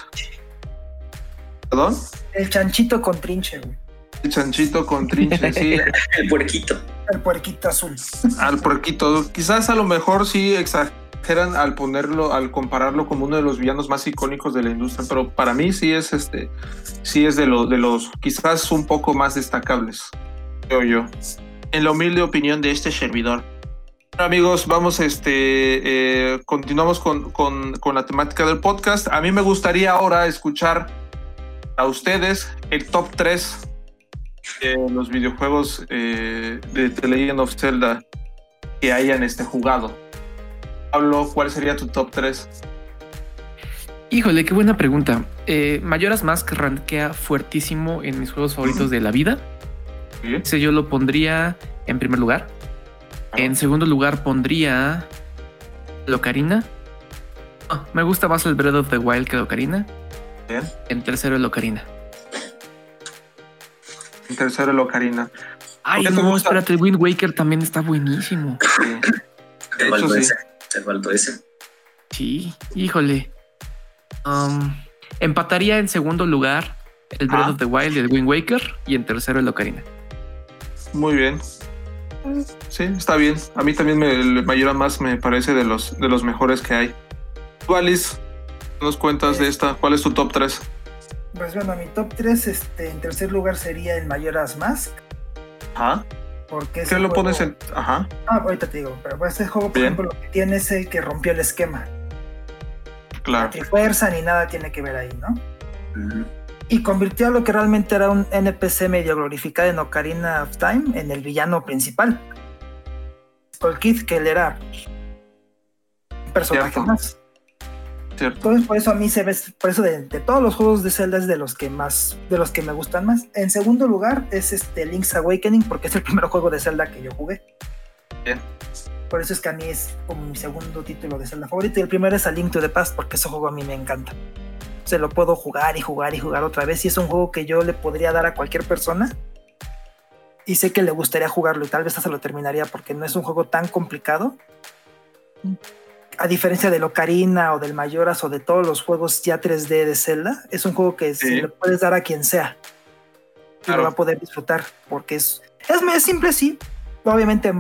¿Perdón? El chanchito con trinche, El chanchito con trinche, sí. el puerquito. El puerquito azul. Al puerquito. Quizás a lo mejor sí exageran al ponerlo, al compararlo como uno de los villanos más icónicos de la industria, pero para mí sí es este, sí es de, los de los quizás un poco más destacables, creo yo. En la humilde opinión de este servidor. Bueno, amigos, vamos, este, eh, continuamos con, con, con la temática del podcast. A mí me gustaría ahora escuchar a ustedes el top 3 los videojuegos eh, de The Legend of Zelda que hayan este, jugado. Pablo, ¿cuál sería tu top 3? Híjole, qué buena pregunta. Eh, Mayoras Mask rankea fuertísimo en mis juegos favoritos de la vida. Ese yo lo pondría en primer lugar. En segundo lugar pondría Locarina. Ah, me gusta más el Breath of the Wild que Locarina. En tercero, el Ocarina. En tercero el Ocarina. Ay, no, espérate, el Wind Waker también está buenísimo. Sí. ¿Te faltó ese? ¿Te faltó ese? Sí, híjole. Um, empataría en segundo lugar el Breath ah. of the Wild y el Wind Waker y en tercero el Ocarina. Muy bien. Sí, está bien. A mí también me, el más me parece de los, de los mejores que hay. Tú, Alice, nos cuentas de esta. ¿Cuál es tu top 3? Pues bueno, mi top 3, este, en tercer lugar sería el Mayoras Mask. Ajá. Porque ¿Qué lo pones en.? Ajá. Ah, ahorita te digo, pero este juego, por ejemplo, lo que tiene es el que rompió el esquema. claro. fuerza ni nada tiene que ver ahí, ¿no? Y convirtió a lo que realmente era un NPC medio glorificado en Ocarina of Time en el villano principal. Skull Kid, que él era un personaje más. Entonces por eso a mí se ve, por eso de, todos los juegos de Zelda es de los que más, de los que me gustan más. En segundo lugar es este Link's Awakening porque es el primer juego de Zelda que yo jugué. Bien. Por eso es que a mí es como mi segundo título de Zelda favorito y el primero es A Link to the Past porque ese juego a mí me encanta. Se lo puedo jugar y jugar y jugar otra vez y es un juego que yo le podría dar a cualquier persona y sé que le gustaría jugarlo y tal vez hasta lo terminaría porque no es un juego tan complicado a diferencia del Ocarina o del Mayoras o de todos los juegos ya 3D de Zelda, es un juego que se le puedes dar a quien sea y lo va a poder disfrutar porque es, es, simple, sí, obviamente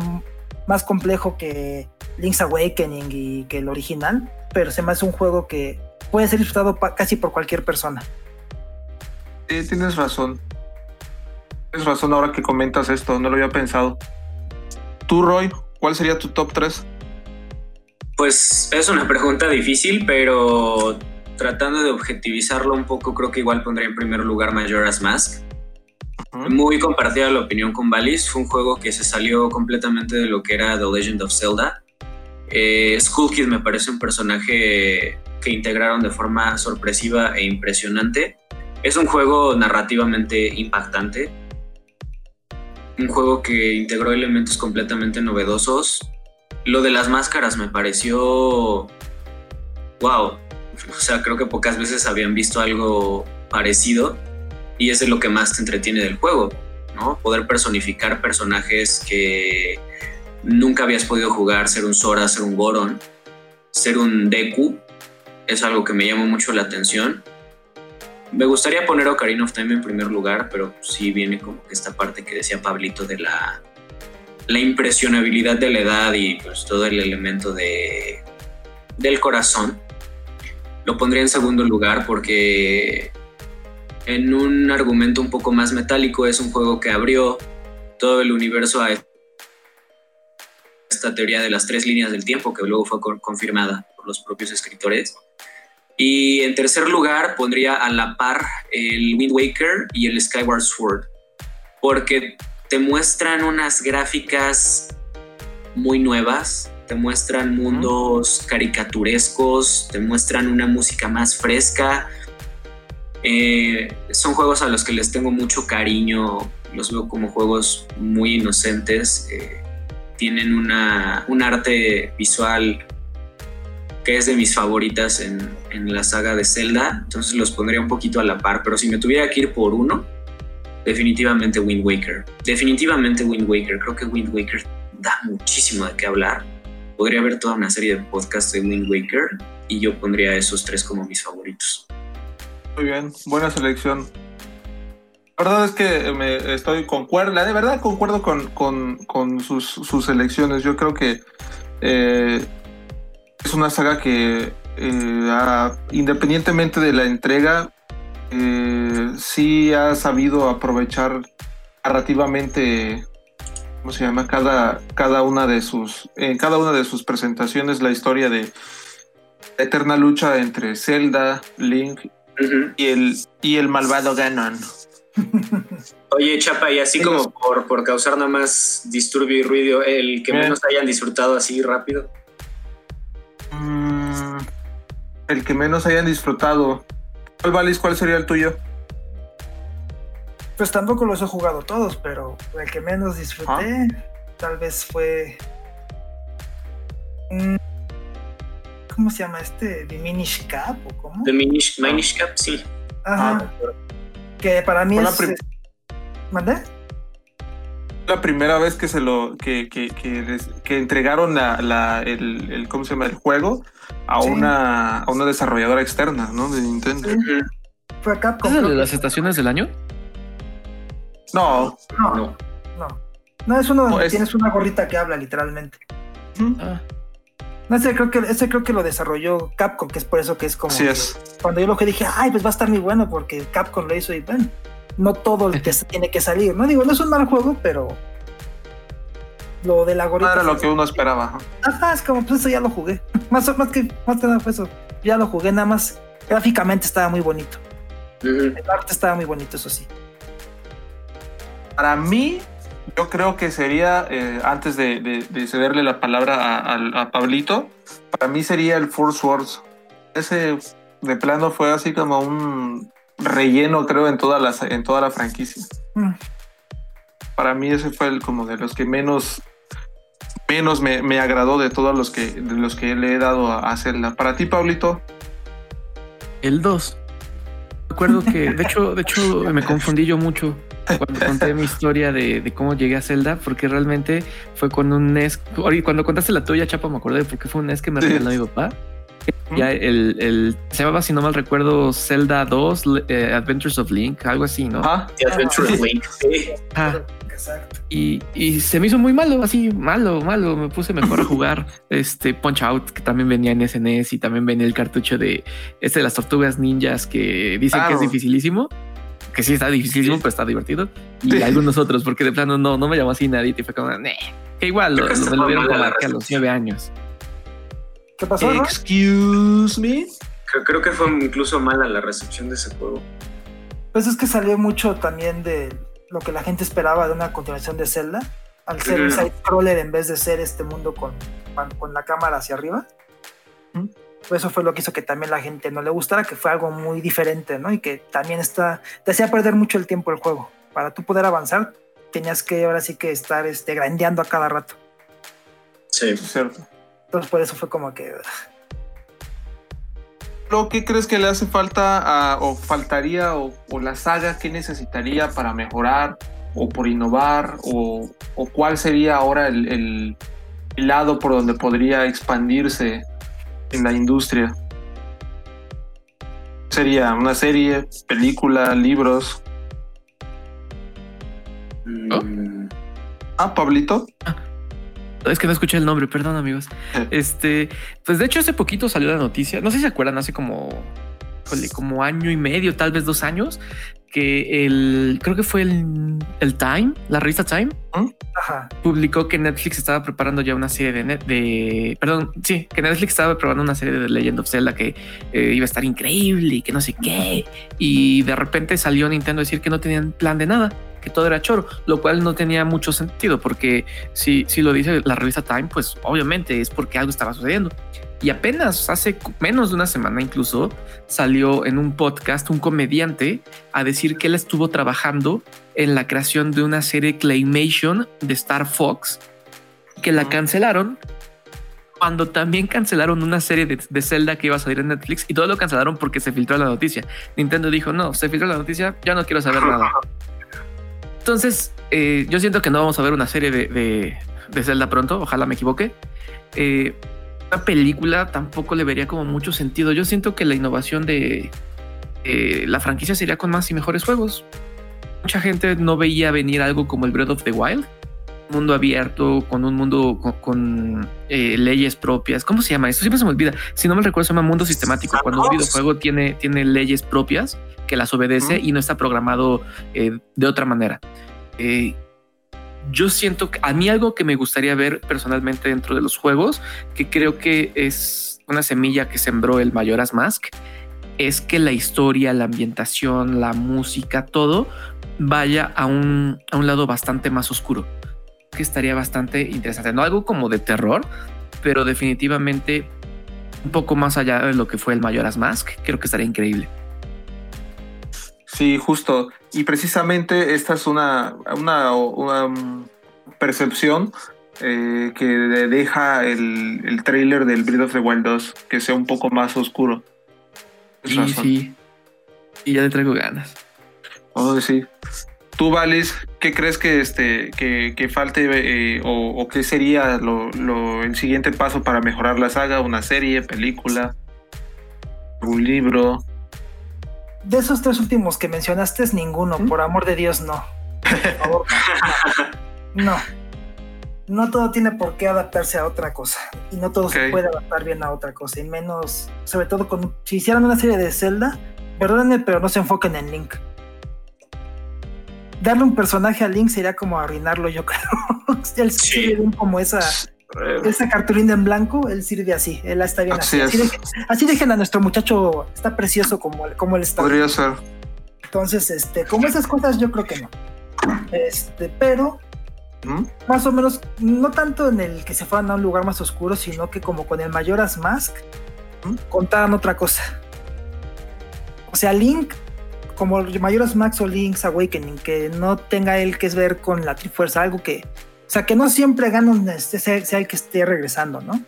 más complejo que Link's Awakening y que el original, pero se me hace un juego que puede ser disfrutado casi por cualquier persona. Sí, tienes razón. Tienes razón ahora que comentas esto, no lo había pensado. Tú, Roy, ¿cuál sería tu top 3? Pues es una pregunta difícil, pero tratando de objetivizarlo un poco, creo que igual pondría en primer lugar Majora's Mask. Muy compartida la opinión con Valis. Fue un juego que se salió completamente de lo que era The Legend of Zelda. Eh, Skull Kid me parece un personaje que integraron de forma sorpresiva e impresionante. Es un juego narrativamente impactante. Un juego que integró elementos completamente novedosos lo de las máscaras me pareció. ¡Wow! O sea, creo que pocas veces habían visto algo parecido y es lo que más te entretiene del juego, ¿no? Poder personificar personajes que nunca habías podido jugar, ser un Sora, ser un Goron, ser un Deku, es algo que me llamó mucho la atención. Me gustaría poner Ocarina of Time en primer lugar, pero sí viene como que esta parte que decía Pablito de la la impresionabilidad de la edad y pues todo el elemento de, del corazón. Lo pondría en segundo lugar porque en un argumento un poco más metálico es un juego que abrió todo el universo a esta teoría de las tres líneas del tiempo que luego fue confirmada por los propios escritores. Y en tercer lugar pondría a la par el Wind Waker y el Skyward Sword, porque te muestran unas gráficas muy nuevas, te muestran mundos caricaturescos, te muestran una música más fresca. Eh, son juegos a los que les tengo mucho cariño, los veo como juegos muy inocentes, eh, tienen una, un arte visual que es de mis favoritas en, en la saga de Zelda, entonces los pondría un poquito a la par, pero si me tuviera que ir por uno, definitivamente Wind Waker. Definitivamente Wind Waker. Creo que Wind Waker da muchísimo de qué hablar. Podría haber toda una serie de podcasts de Wind Waker y yo pondría esos tres como mis favoritos. Muy bien, buena selección. La verdad es que me estoy concuerdo, de verdad concuerdo con, con, sus, sus, elecciones. Yo creo que eh, es una saga que eh, independientemente de la entrega, eh, sí ha sabido aprovechar narrativamente, ¿cómo se llama? Cada, cada una de sus, en cada una de sus presentaciones la historia de la eterna lucha entre Zelda, Link y, el, y el malvado Ganon. Oye, Chapa, y así como por, por causar nada más disturbio y ruido, el que menos hayan disfrutado así rápido. Mm, el que menos hayan disfrutado. ¿Cuál, Valis? ¿Cuál sería el tuyo? Pues tampoco los he jugado todos, pero el que menos disfruté ah. tal vez fue... ¿Cómo se llama este? ¿Diminish Cap o cómo? Diminish, Minish Cap, sí. Ajá. Ah. Que para mí es... ¿Mandé? La primera vez que se lo que, que, que, entregaron la, el, ¿cómo se llama? el juego a una a una desarrolladora externa, ¿no? De Nintendo. Fue Capcom. ¿Es de las estaciones del año? No. No. No. No, es uno donde tienes una gorrita que habla literalmente. Ah. No sé, creo que ese creo que lo desarrolló Capcom, que es por eso que es como. Sí es. Cuando yo lo que dije, ay, pues va a estar muy bueno porque Capcom lo hizo y bueno, no todo el que tiene que salir. No digo, no es un mal juego, pero lo de la gorrita. No era lo que uno esperaba. Ajá, es como, pues eso ya lo jugué. más, más, que, más que nada fue eso. ya lo jugué nada más. Gráficamente estaba muy bonito. El arte estaba muy bonito, eso sí. Para mí, yo creo que sería, eh, antes de, cederle la palabra a, Pablito, para mí sería el Force Wars. Ese de plano fue así como un relleno, creo, en toda la, en toda la franquicia. Mm. Para mí ese fue el, como de los que menos menos me, agradó de todos los que, de los que le he dado a hacerla. Para ti, Pablito. El 2. Recuerdo que, de hecho, de hecho, me confundí yo mucho cuando conté mi historia de, cómo llegué a Zelda, porque realmente fue con un NES. Cuando contaste la tuya, Chapa, me acordé porque fue un NES que me regaló mi papá. Ya el, el, se llamaba, si no mal recuerdo, Zelda 2, eh, Adventures of Link, algo así, ¿no? Ah, Adventures of Link, sí. Exacto. Y, y, se me hizo muy malo, así, malo, malo. Me puse mejor a jugar este Punch Out, que también venía en SNES y también venía el cartucho de este de las tortugas ninjas que dicen que es dificilísimo. Que sí está dificilísimo, pero está divertido. Y algunos otros, porque de plano no, no me llamó así nadie. Y fue como, que igual lo, me lo dieron como a los nueve años. ¿Qué pasó? Excuse me. Creo, que fue incluso mala la recepción de ese juego. Pues es que salió mucho también de lo que la gente esperaba de una continuación de Zelda, al ser un side scroller en vez de ser este mundo con, con la cámara hacia arriba. Pues eso fue lo que hizo que también la gente no le gustara, que fue algo muy diferente, ¿no? Y que también está, te hacía perder mucho el tiempo el juego. Para tú poder avanzar, tenías que ahora sí que estar este, grandeando a cada rato. Sí, cierto. Entonces por eso fue como que... ¿Lo que crees que le hace falta o faltaría o, la saga que necesitaría para mejorar o por innovar o, cuál sería ahora el, lado por donde podría expandirse en la industria? ¿Sería una serie, película, libros? Ah, Pablito. Ah, es que no escuché el nombre, perdón, amigos. Este, pues de hecho, hace poquito salió la noticia. No sé si se acuerdan, hace como, como año y medio, tal vez dos años, que el creo que fue el, el Time, la revista Time, publicó que Netflix estaba preparando ya una serie de, de perdón, sí, que Netflix estaba preparando una serie de Legend of Zelda que eh, iba a estar increíble y que no sé qué. Y de repente salió Nintendo a decir que no tenían plan de nada que todo era choro, lo cual no tenía mucho sentido porque si, si lo dice la revista Time, pues obviamente es porque algo estaba sucediendo. Y apenas hace menos de una semana incluso salió en un podcast un comediante a decir que él estuvo trabajando en la creación de una serie Claymation de Star Fox que la cancelaron cuando también cancelaron una serie de, de, Zelda que iba a salir en Netflix y todo lo cancelaron porque se filtró la noticia. Nintendo dijo, no, se filtró la noticia, ya no quiero saber nada. Entonces, eh, yo siento que no vamos a ver una serie de, Zelda pronto, ojalá me equivoque. Eh, una película tampoco le vería como mucho sentido. Yo siento que la innovación de la franquicia sería con más y mejores juegos. Mucha gente no veía venir algo como el Breath of the Wild, mundo abierto, con un mundo con, eh, leyes propias. ¿Cómo se llama eso? Siempre se me olvida. Si no me recuerdo, se llama mundo sistemático. Cuando un videojuego tiene, tiene leyes propias que las obedece y no está programado eh, de otra manera. Eh, yo siento que a mí algo que me gustaría ver personalmente dentro de los juegos, que creo que es una semilla que sembró el Mayoras Mask, es que la historia, la ambientación, la música, todo vaya a un, a un lado bastante más oscuro que estaría bastante interesante. No algo como de terror, pero definitivamente un poco más allá de lo que fue el Mayoras Mask. Creo que estaría increíble. Sí, justo. Y precisamente esta es una, una, percepción eh, que deja el, el trailer del Breath of the Wild 2, que sea un poco más oscuro. Sí, sí. Y ya le traigo ganas. Oh, sí. Tú, Valis, ¿qué crees que, este, que, falte eh, o, qué sería lo, el siguiente paso para mejorar la saga? ¿Una serie, película, un libro? De esos tres últimos que mencionaste, es ninguno, por amor de Dios, no. Por favor, no. no. todo tiene por qué adaptarse a otra cosa. Y no todo se puede adaptar bien a otra cosa. Y menos, sobre todo con, si hicieran una serie de Zelda, perdónenme, pero no se enfoquen en Link darle un personaje a Link sería como arruinarlo, yo creo. Él sí. como esa, esa cartulina en blanco, él sirve así, él está bien así. Así, dejen, a nuestro muchacho, está precioso como, como él está. Podría ser. Entonces, este, como esas cosas, yo creo que no. Este, pero ¿Mm? más o menos, no tanto en el que se fueran a un lugar más oscuro, sino que como con el Mayoras Mask, ¿Mm? contaban otra cosa. O sea, Link, como Mayoras Max o Link's Awakening, que no tenga él que ver con la Trifuerza, algo que o sea, que no siempre Ganon este, sea, el que esté regresando, ¿no?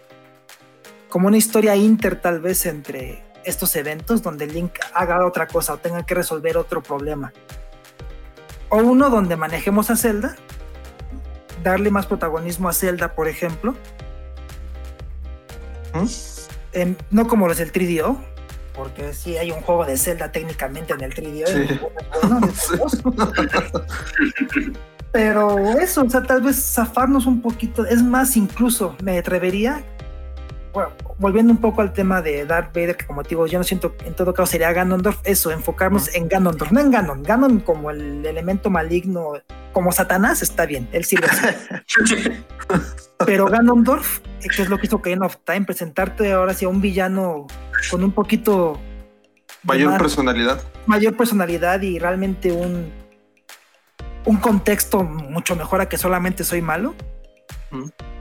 Como una historia inter tal vez entre estos eventos donde Link haga otra cosa o tenga que resolver otro problema. O uno donde manejemos a Zelda, darle más protagonismo a Zelda, por ejemplo. ¿Mm? no como los del 3DO, porque sí hay un juego de Zelda técnicamente en el 3DO. Pero eso, o sea, tal vez zafarnos un poquito, es más, incluso me atrevería, bueno, volviendo un poco al tema de Darth Vader, que como digo, yo no siento, en todo caso sería Ganondorf, eso, enfocarnos en Ganondorf, no en Ganon, Ganon como el elemento maligno, como Satanás, está bien, él sirve. Pero Ganondorf, que es lo que hizo Kane of Time, presentarte ahora hacia un villano con un poquito... Mayor personalidad. Mayor personalidad y realmente un un contexto mucho mejor a que solamente soy malo.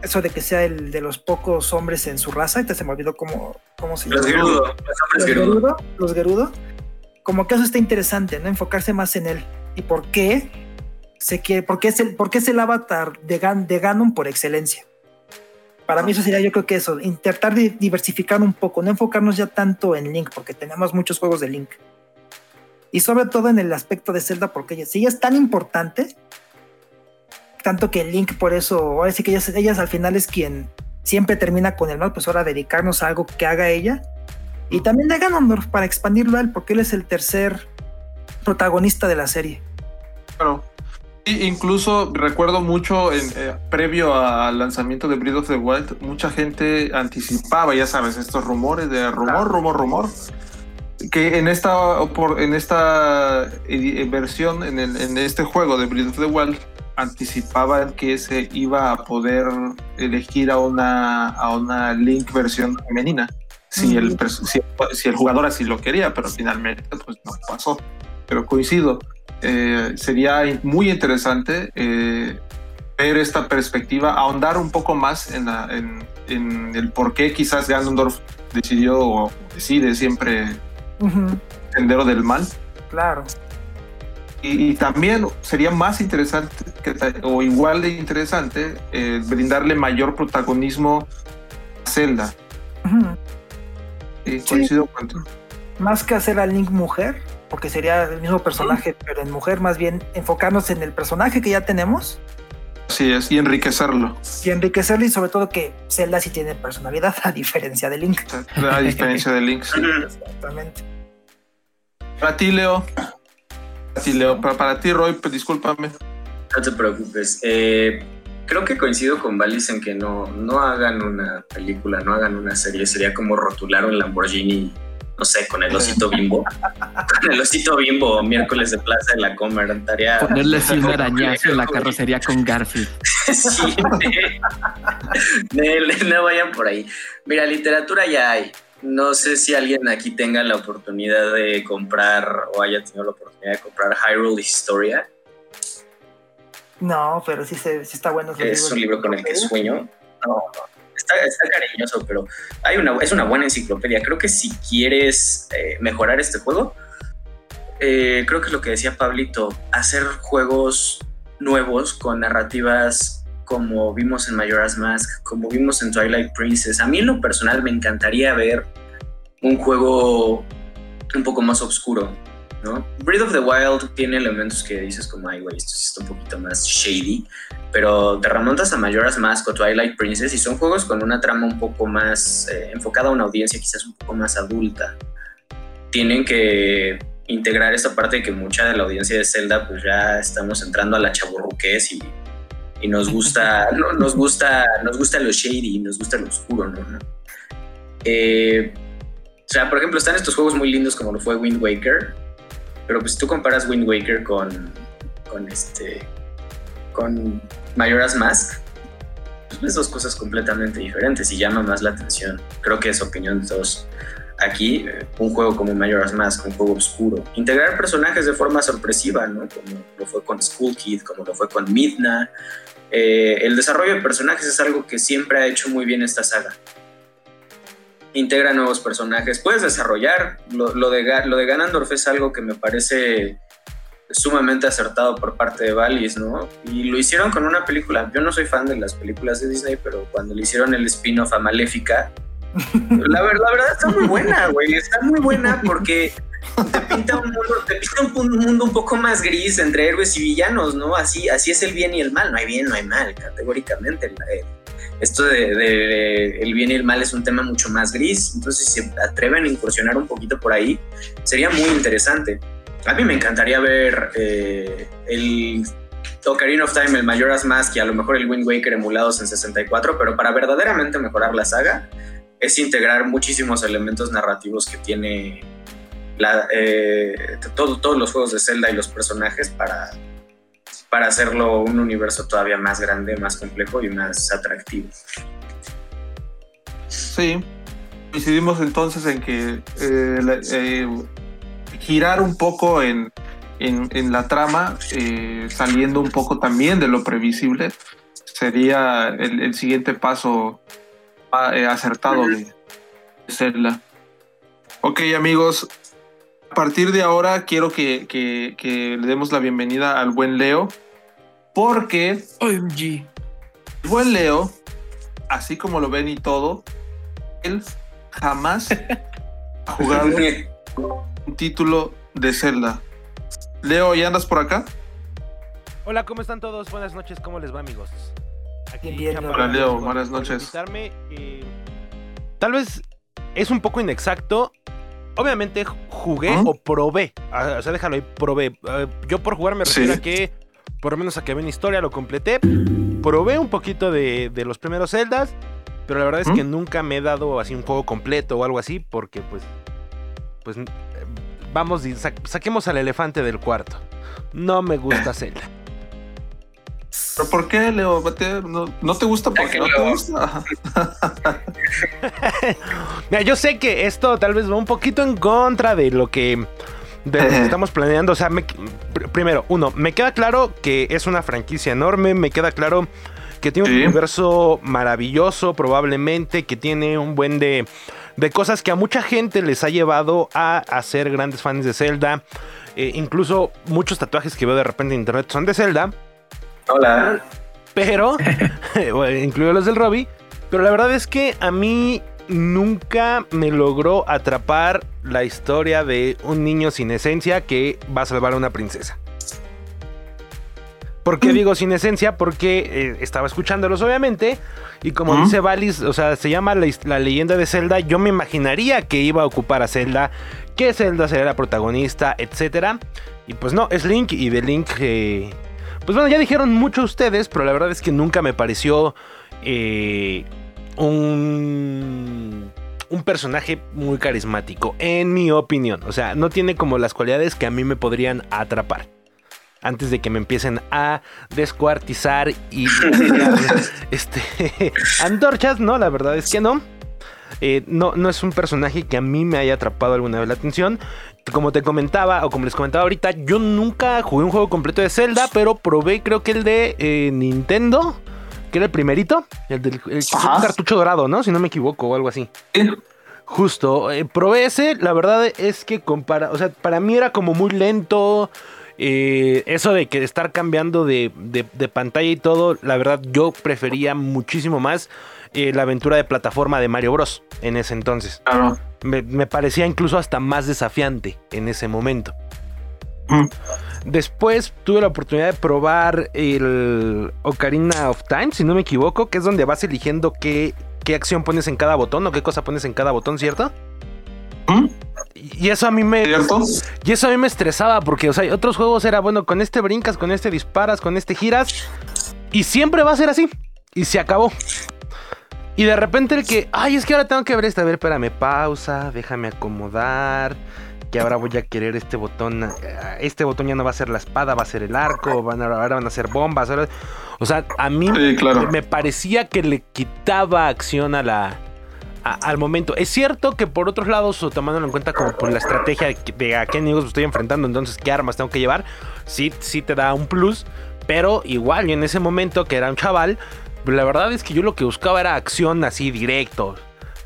Eso de que sea el de los pocos hombres en su raza, y se me olvidó cómo, cómo se llama. Los Gerudo. Los, Gerudo. Los Gerudo. Como que eso está interesante, ¿no? Enfocarse más en él. ¿Y por qué? Se quiere, porque es el, porque es el avatar de, Gan, de Ganon por excelencia. Para mí eso sería yo creo que eso, intentar diversificar un poco, no enfocarnos ya tanto en Link, porque tenemos muchos juegos de Link y sobre todo en el aspecto de Zelda, porque si ella es tan importante, tanto que Link por eso, ahora sí que ellas, ellas al final es quien siempre termina con el mal, pues ahora dedicarnos a algo que haga ella. Y también de Ganondorf para expandirlo a él, porque él es el tercer protagonista de la serie. Claro. incluso recuerdo mucho en, eh, previo al lanzamiento de Breath of the Wild, mucha gente anticipaba, ya sabes, estos rumores de rumor, rumor, rumor, que en esta, en esta versión, en, en este juego de Breath of the Wild, anticipaban que se iba a poder elegir a una, a una Link versión femenina, si, el, si, el jugador así lo quería, pero finalmente pues no pasó. Pero coincido, eh, sería muy interesante eh, ver esta perspectiva, ahondar un poco más en, en, en el por qué quizás Ganondorf decidió o decide siempre Sendero del Mal. Claro. Y, también sería más interesante o igual de interesante eh, brindarle mayor protagonismo a Zelda. coincido Más que hacer a Link mujer, porque sería el mismo personaje, pero en mujer, más bien enfocarnos en el personaje que ya tenemos. Sí, es, y enriquecerlo. Y enriquecerlo y sobre todo que Zelda sí tiene personalidad a diferencia de Link. A diferencia de Link, Exactamente. Para ti, Leo. Para ti, Leo. Para, ti, Roy, pues discúlpame. No te preocupes. Eh, creo que coincido con Valis en que no, no hagan una película, no hagan una serie. Sería como rotular un Lamborghini no sé, con el osito bimbo. con el osito bimbo, miércoles de Plaza de la Comer. Ponerle así un arañazo en la carrocería con Garfield. sí, no vayan por ahí. Mira, literatura ya hay. No sé si alguien aquí tenga la oportunidad de comprar o haya tenido la oportunidad de comprar Hyrule Historia. No, pero sí, se, sí está bueno. Es un libro con el que sueño. No, no está, cariñoso, pero hay una, es una buena enciclopedia. Creo que si quieres eh, mejorar este juego, eh, creo que es lo que decía Pablito, hacer juegos nuevos con narrativas como vimos en Majora's Mask, como vimos en Twilight Princess. A mí en lo personal me encantaría ver un juego un poco más oscuro, ¿no? Breath of the Wild tiene elementos que dices como, ay, güey, esto sí está un poquito más shady, pero te remontas a Majora's Mask o Twilight Princess y son juegos con una trama un poco más eh, enfocada a una audiencia quizás un poco más adulta. Tienen que integrar esta parte de que mucha de la audiencia de Zelda pues ya estamos entrando a la chaburruquez y, y nos gusta, nos gusta, nos gusta lo shady, nos gusta lo oscuro, ¿no? Eh, o sea, por ejemplo, están estos juegos muy lindos como lo fue Wind Waker, pero pues tú comparas Wind Waker con, con este con Majora's Mask, ves dos cosas completamente diferentes y llama más la atención. Creo que es opinión de todos aquí, eh, un juego como Majora's Mask, un juego oscuro. Integrar personajes de forma sorpresiva, ¿no? Como lo fue con Skull Kid, como lo fue con Midna. Eh, el desarrollo de personajes es algo que siempre ha hecho muy bien esta saga. Integra nuevos personajes, puedes desarrollar. Lo, lo, de, lo de Ganondorf es algo que me parece sumamente acertado por parte de Valis, ¿no? Y lo hicieron con una película. Yo no soy fan de las películas de Disney, pero cuando le hicieron el spin-off a Maléfica, la, verdad, la verdad está muy buena, güey. Está muy buena porque te pinta, un mundo, te pinta un mundo un poco más gris entre héroes y villanos, ¿no? Así, así es el bien y el mal. No hay bien, no hay mal, categóricamente. Eh, esto de, de, el bien y el mal es un tema mucho más gris. Entonces, si se atreven a incursionar un poquito por ahí, sería muy interesante. A mí me encantaría ver eh, el Ocarina of Time, el Majora's Mask y a lo mejor el Wind Waker emulados en 64, pero para verdaderamente mejorar la saga es integrar muchísimos elementos narrativos que tiene la, eh, todos los juegos de Zelda y los personajes para, para hacerlo un universo todavía más grande, más complejo y más atractivo. Sí, decidimos entonces en que eh, girar un poco en, en, la trama, eh, saliendo un poco también de lo previsible, sería el, siguiente paso ah, eh, acertado de Zelda. Ok amigos, partir de ahora quiero que, que, le demos la bienvenida al buen Leo, porque OMG. el buen Leo, así como lo ven y todo, él jamás ha jugado un título de Zelda. Leo, ¿ya andas por acá? Hola, ¿cómo están todos? Buenas noches, ¿cómo les va, amigos? Aquí Hola, Leo, buenas noches. Eh, tal vez es un poco inexacto. Obviamente jugué o probé. Ah, o sea, déjalo ahí, probé. Ah, yo por jugar me refiero a que, por lo menos a que ven historia, lo completé. Probé un poquito de, los primeros Zeldas. Pero la verdad es que nunca me he dado así un juego completo o algo así. Porque pues. Pues vamos y saquemos al elefante del cuarto. No me gusta Zelda. ¿Pero por qué, Leo? ¿No, te gusta porque no te gusta? Mira, yo sé que esto tal vez va un poquito en contra de lo que, estamos planeando. O sea, primero, uno, me queda claro que es una franquicia enorme, me queda claro que tiene un universo maravilloso probablemente, que tiene un buen de de cosas que a mucha gente les ha llevado a, hacer grandes fans de Zelda. Eh, incluso muchos tatuajes que veo de repente en internet son de Zelda. Hola. Pero, incluido los del Robbie. Pero la verdad es que a mí nunca me logró atrapar la historia de un niño sin esencia que va a salvar a una princesa. ¿Por qué mm. digo sin esencia? Porque eh, estaba escuchándolos, obviamente. Y como dice Valis, o sea, se llama la, leyenda de Zelda. Yo me imaginaría que iba a ocupar a Zelda, que Zelda sería la protagonista, etc. Y pues no, es Link. Y de Link, eh, pues bueno, ya dijeron mucho ustedes, pero la verdad es que nunca me pareció eh, un un personaje muy carismático, en mi opinión. O sea, no tiene como las cualidades que a mí me podrían atrapar antes de que me empiecen a descuartizar y este, antorchas, no, la verdad es que no. Eh, no, no es un personaje que a mí me haya atrapado alguna vez la atención. Como te comentaba, o como les comentaba ahorita, yo nunca jugué un juego completo de Zelda, pero probé creo que el de eh, Nintendo, que era el primerito, el del cartucho dorado, ¿no? Si no me equivoco, o algo así. Justo, eh, probé ese, la verdad es que compara, o sea, para mí era como muy lento, eh, eso de que estar cambiando de, pantalla y todo, la verdad yo prefería muchísimo más eh, la aventura de plataforma de Mario Bros. en ese entonces. Me, parecía incluso hasta más desafiante en ese momento. Mm. Después tuve la oportunidad de probar el Ocarina of Time, si no me equivoco, que es donde vas eligiendo qué, qué acción pones en cada botón o qué cosa pones en cada botón, ¿cierto? ¿Mm? Y eso a mí me. Y eso a mí me estresaba porque, o sea, otros juegos era, bueno, con este brincas, con este disparas, con este giras. Y siempre va a ser así. Y se acabó. Y de repente el que, ay, es que ahora tengo que ver este. A ver, espérame, pausa, déjame acomodar. Que ahora voy a querer este botón. Este botón ya no va a ser la espada, va a ser el arco. Van ahora van a ser bombas. O sea, a mí me parecía que le quitaba acción a la, al momento. Es cierto que por otros lados, o tomándolo en cuenta como por la estrategia de, a qué enemigos estoy enfrentando, entonces qué armas tengo que llevar, sí, sí te da un plus. Pero igual, y en ese momento que era un chaval, la verdad es que yo lo que buscaba era acción así directo.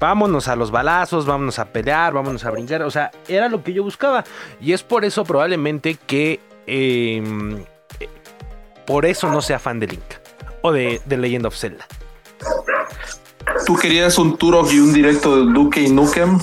Vámonos a los balazos, vámonos a pelear, vámonos a brincar. O sea, era lo que yo buscaba. Y es por eso probablemente que... Em, por eso no sea fan de Link. O de, de Legend of Zelda. Tú querías un Turok y un directo de Duke y Nukem.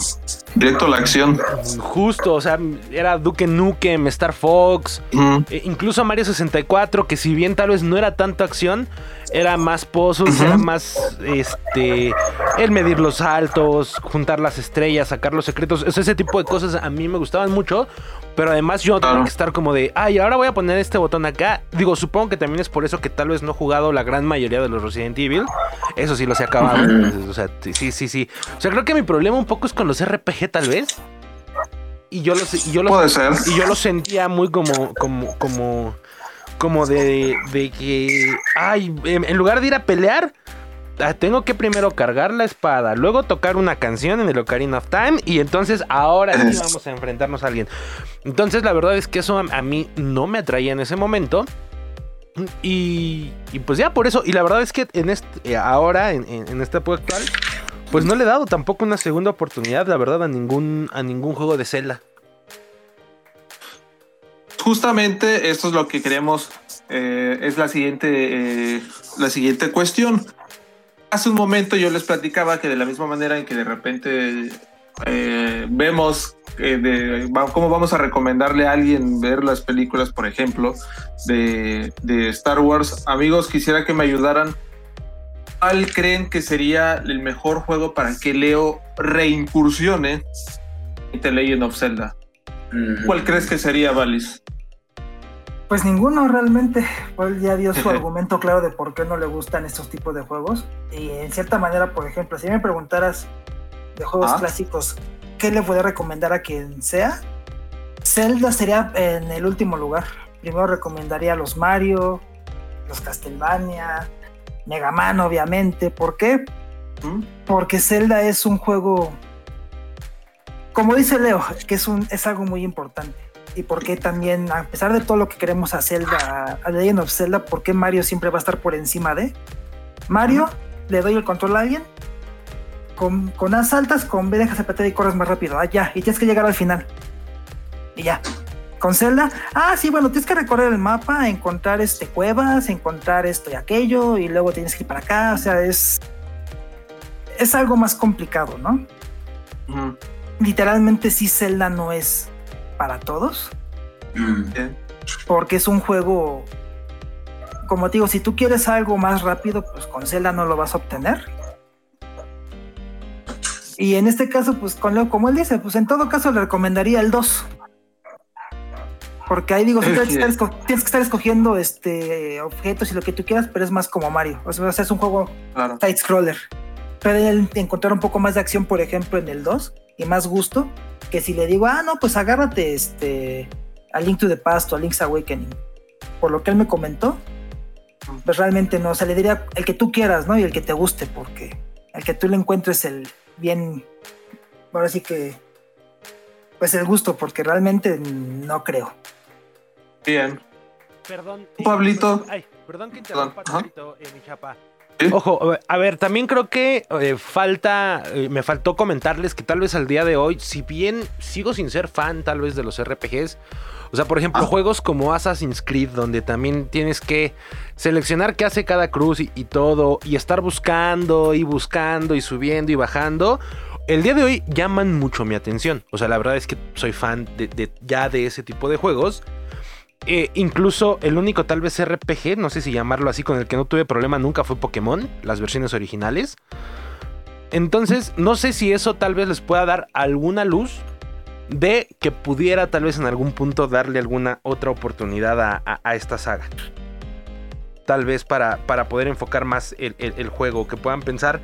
Directo a la acción. Justo, o sea, era Duke Nukem, Star Fox, e incluso Mario 64, que si bien tal vez no era tanto acción, era más pozos, era más este el medir los saltos, juntar las estrellas, sacar los secretos, ese tipo de cosas a mí me gustaban mucho, pero además yo tengo que estar como de, ay, ahora voy a poner este botón acá. Digo, supongo que también es por eso que tal vez no he jugado la gran mayoría de los Resident Evil. Eso sí los he acabado. o sea, sí, sí, sí. O sea, creo que mi problema un poco es con los RPG tal vez. Y yo lo, y yo lo, Y yo lo sentía muy como, como, como como de, de que, ay, en lugar de ir a pelear, ah, tengo que primero cargar la espada, luego tocar una canción en el Ocarina of Time y entonces ahora sí vamos a enfrentarnos a alguien. Entonces la verdad es que eso a, mí no me atraía en ese momento. Y, y, pues ya por eso, y la verdad es que en este, ahora, en, en, esta época actual, pues no le he dado tampoco una segunda oportunidad, la verdad, a ningún, a ningún juego de Zelda justamente esto es lo que queremos, eh, es la siguiente, eh, la siguiente cuestión. Hace un momento yo les platicaba que de la misma manera en que de repente eh, vemos cómo vamos a recomendarle a alguien ver las películas, por ejemplo, de, de Star Wars, amigos, quisiera que me ayudaran. ¿Cuál creen que sería el mejor juego para que Leo reincursione en The Legend of Zelda? ¿Cuál crees que sería, Valis? Pues ninguno realmente. Él ya dio su argumento claro de por qué no le gustan estos tipos de juegos. Y en cierta manera, por ejemplo, si me preguntaras de juegos ah. clásicos, ¿qué le podría recomendar a quien sea? Zelda sería en el último lugar. Primero recomendaría los Mario, los Castlevania, Mega Man, obviamente. ¿Por qué? ¿Mm? Porque Zelda es un juego, como dice Leo, que es, un, es algo muy importante y por qué también, a pesar de todo lo que queremos a Zelda, a Legend of Zelda, por qué Mario siempre va a estar por encima de Mario, le doy el control a alguien, con, con as altas, con B dejas apretar y corres más rápido, ah, ya, y tienes que llegar al final. Y ya. Con Zelda, ah, sí, bueno, tienes que recorrer el mapa, encontrar este cuevas, encontrar esto y aquello, y luego tienes que ir para acá, o sea, es. Es algo más complicado, ¿no? Literalmente, sí, Zelda no es para todos. Mm. Porque es un juego, como te digo, si tú quieres algo más rápido, pues con Zelda no lo vas a obtener. Y en este caso, pues con Leo, como él dice, pues en todo caso le recomendaría el 2. Porque ahí digo, tienes, que estar escogiendo este objetos y lo que tú quieras, pero es más como Mario. O sea, es un juego side scroller. Pero encontrar un poco más de acción, por ejemplo, en el 2 y más gusto que si le digo, ah, no, pues agárrate este, a Link to the Past o a Link's Awakening. Por lo que él me comentó, pues realmente no, o sea, le diría el que tú quieras, ¿no? Y el que te guste, porque el que tú le encuentres el bien, ahora sí que, pues el gusto, porque realmente no creo. Bien. Perdón. Pablito. Ay, perdón que interrumpa, Pablito, eh, mi chapa. Ojo, a ver, también creo que eh, falta, eh, me faltó comentarles que tal vez al día de hoy, si bien sigo sin ser fan tal vez de los RPGs, o sea, por ejemplo, ah. juegos como Assassin's Creed, donde también tienes que seleccionar qué hace cada cruz y, todo, y estar buscando y buscando y subiendo y bajando, el día de hoy llaman mucho mi atención. O sea, la verdad es que soy fan de ya de ese tipo de juegos. Eh, incluso el único tal vez RPG, no sé si llamarlo así, con el que no tuve problema nunca fue Pokémon, las versiones originales. Entonces, no sé si eso tal vez les pueda dar alguna luz de que pudiera tal vez en algún punto darle alguna otra oportunidad a, esta saga. Tal vez para, para poder enfocar más el, juego, que puedan pensar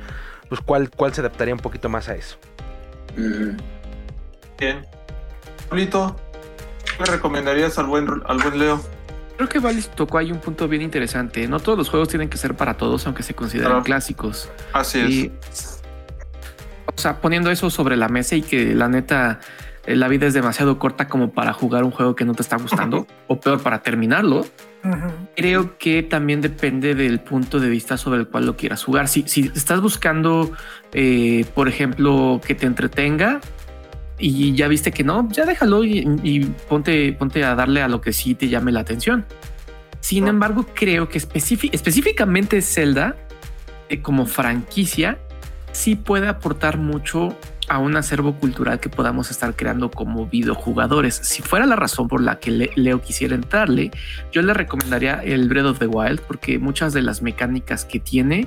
pues cuál, cuál se adaptaría un poquito más a eso. Bien. Polito, ¿Qué recomendarías al buen, al buen Leo? Creo que Valis tocó ahí un punto bien interesante. No todos los juegos tienen que ser para todos, aunque se consideren clásicos. Así es. O sea, poniendo eso sobre la mesa y que la neta, eh, la vida es demasiado corta como para jugar un juego que no te está gustando, o peor, para terminarlo. Creo que también depende del punto de vista sobre el cual lo quieras jugar. Si, si estás buscando, eh, por ejemplo, que te entretenga, y ya viste que no, ya déjalo y, ponte, ponte a darle a lo que sí te llame la atención. Sin embargo, creo que específicamente Zelda, eh, como franquicia, sí puede aportar mucho a un acervo cultural que podamos estar creando como videojugadores. Si fuera la razón por la que Leo quisiera entrarle, yo le recomendaría el Breath of the Wild porque muchas de las mecánicas que tiene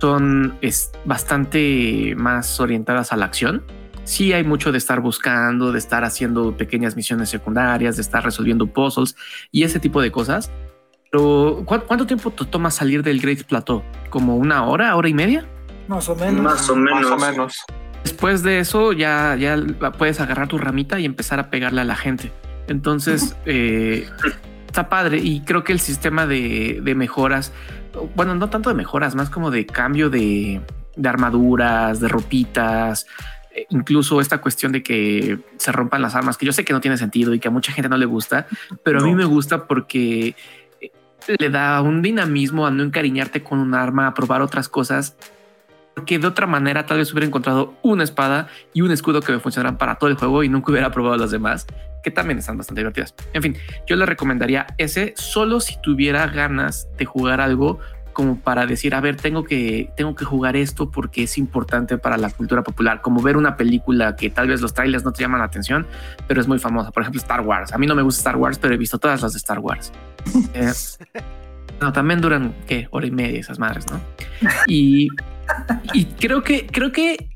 son es, bastante más orientadas a la acción sí hay mucho de estar buscando, de estar haciendo pequeñas misiones secundarias, de estar resolviendo puzzles y ese tipo de cosas. Pero ¿cuánto tiempo te toma salir del Great Plateau? ¿Como una hora, hora y media? Más o menos. Más o menos. Después de eso ya, ya puedes agarrar tu ramita y empezar a pegarle a la gente. Entonces eh, está padre y creo que el sistema de, de, mejoras, bueno, no tanto de mejoras, más como de cambio de, de armaduras, de ropitas, incluso esta cuestión de que se rompan las armas, que yo sé que no tiene sentido y que a mucha gente no le gusta, pero a mí me gusta porque eh, le da un dinamismo a no encariñarte con un arma, a probar otras cosas, porque de otra manera tal vez hubiera encontrado una espada y un escudo que me funcionaran para todo el juego y nunca hubiera probado las demás, que también están bastante divertidas. En fin, yo le recomendaría ese solo si tuviera ganas de jugar algo como para decir, a ver, tengo que, tengo que jugar esto porque es importante para la cultura popular, como ver una película que tal vez los trailers no te llaman la atención, pero es muy famosa. Por ejemplo, Star Wars. A mí no me gusta Star Wars, pero he visto todas las de Star Wars. Eh, no, también duran, ¿qué? Hora y media esas madres, ¿no? Y, y creo que, creo que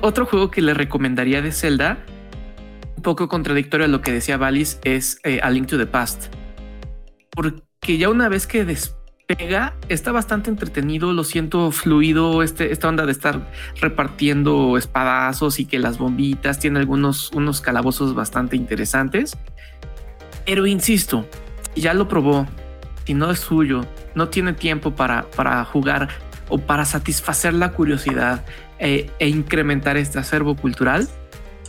otro juego que le recomendaría de Zelda, un poco contradictorio a lo que decía Valis, es eh, A Link to the Past. Porque ya una vez que después pega, está bastante entretenido, lo siento fluido, este, esta onda de estar repartiendo espadazos y que las bombitas tiene algunos unos calabozos bastante interesantes. Pero insisto, ya lo probó, si no es suyo, no tiene tiempo para, para jugar o para satisfacer la curiosidad e, e incrementar este acervo cultural,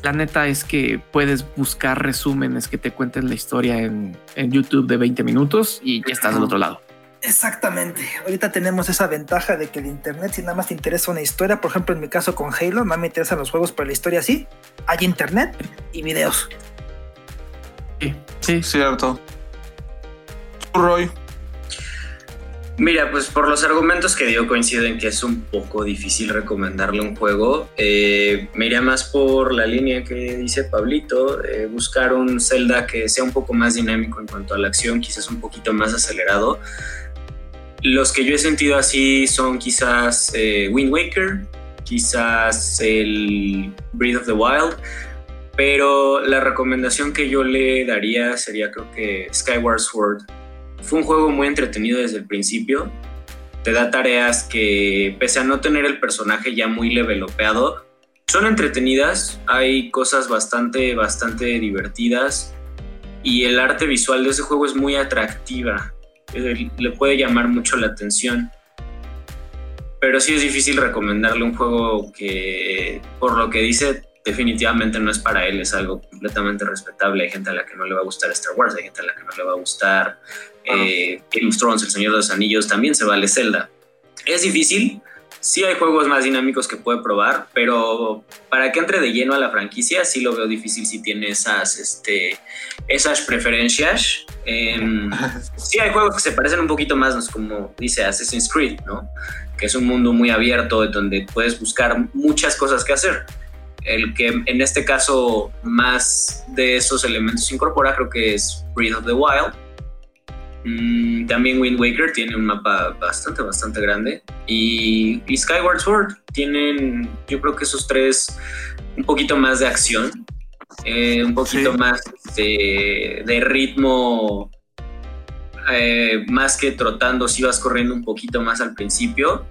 la neta es que puedes buscar resúmenes que te cuenten la historia en, en YouTube de 20 minutos y ya estás del otro lado. Exactamente. Ahorita tenemos esa ventaja de que el internet, si nada más te interesa una historia, por ejemplo, en mi caso con Halo, no me interesan los juegos, pero la historia sí. Hay internet y videos. Sí, sí. Cierto. Roy. Mira, pues por los argumentos que dio coinciden que es un poco difícil recomendarle un juego. Eh, me iría más por la línea que dice Pablito, buscar un Zelda que sea un poco más dinámico en cuanto a la acción, quizás un poquito más acelerado los que yo he sentido así son quizás eh, Wind Waker, quizás el Breath of the Wild, pero la recomendación que yo le daría sería creo que Skyward Sword. Fue un juego muy entretenido desde el principio. Te da tareas que, pese a no tener el personaje ya muy levelopeado, son entretenidas. Hay cosas bastante, bastante divertidas. Y el arte visual de ese juego es muy atractiva le puede llamar mucho la atención. Pero sí es difícil recomendarle un juego que, por lo que dice, definitivamente no es para él, es algo completamente respetable. Hay gente a la que no le va a gustar Star Wars, hay gente a la que no le va a gustar eh, Game of Thrones, El Señor de los Anillos, también se vale Zelda. Es difícil, sí hay juegos más dinámicos que puede probar, pero para que entre de lleno a la franquicia sí lo veo difícil si tiene esas, este, esas preferencias. Eh, sí hay juegos que se parecen un poquito más, como dice Assassin's Creed, ¿no? que es un mundo muy abierto donde puedes buscar muchas cosas que hacer. El que en este caso más de esos elementos incorpora creo que es Breath of the Wild, Mm, también Wind Waker tiene un mapa bastante, bastante grande. Y, Skyward Sword tienen, yo creo que esos tres, un poquito más de acción, eh, un poquito más de, ritmo, eh, más que trotando, si vas corriendo un poquito más al principio.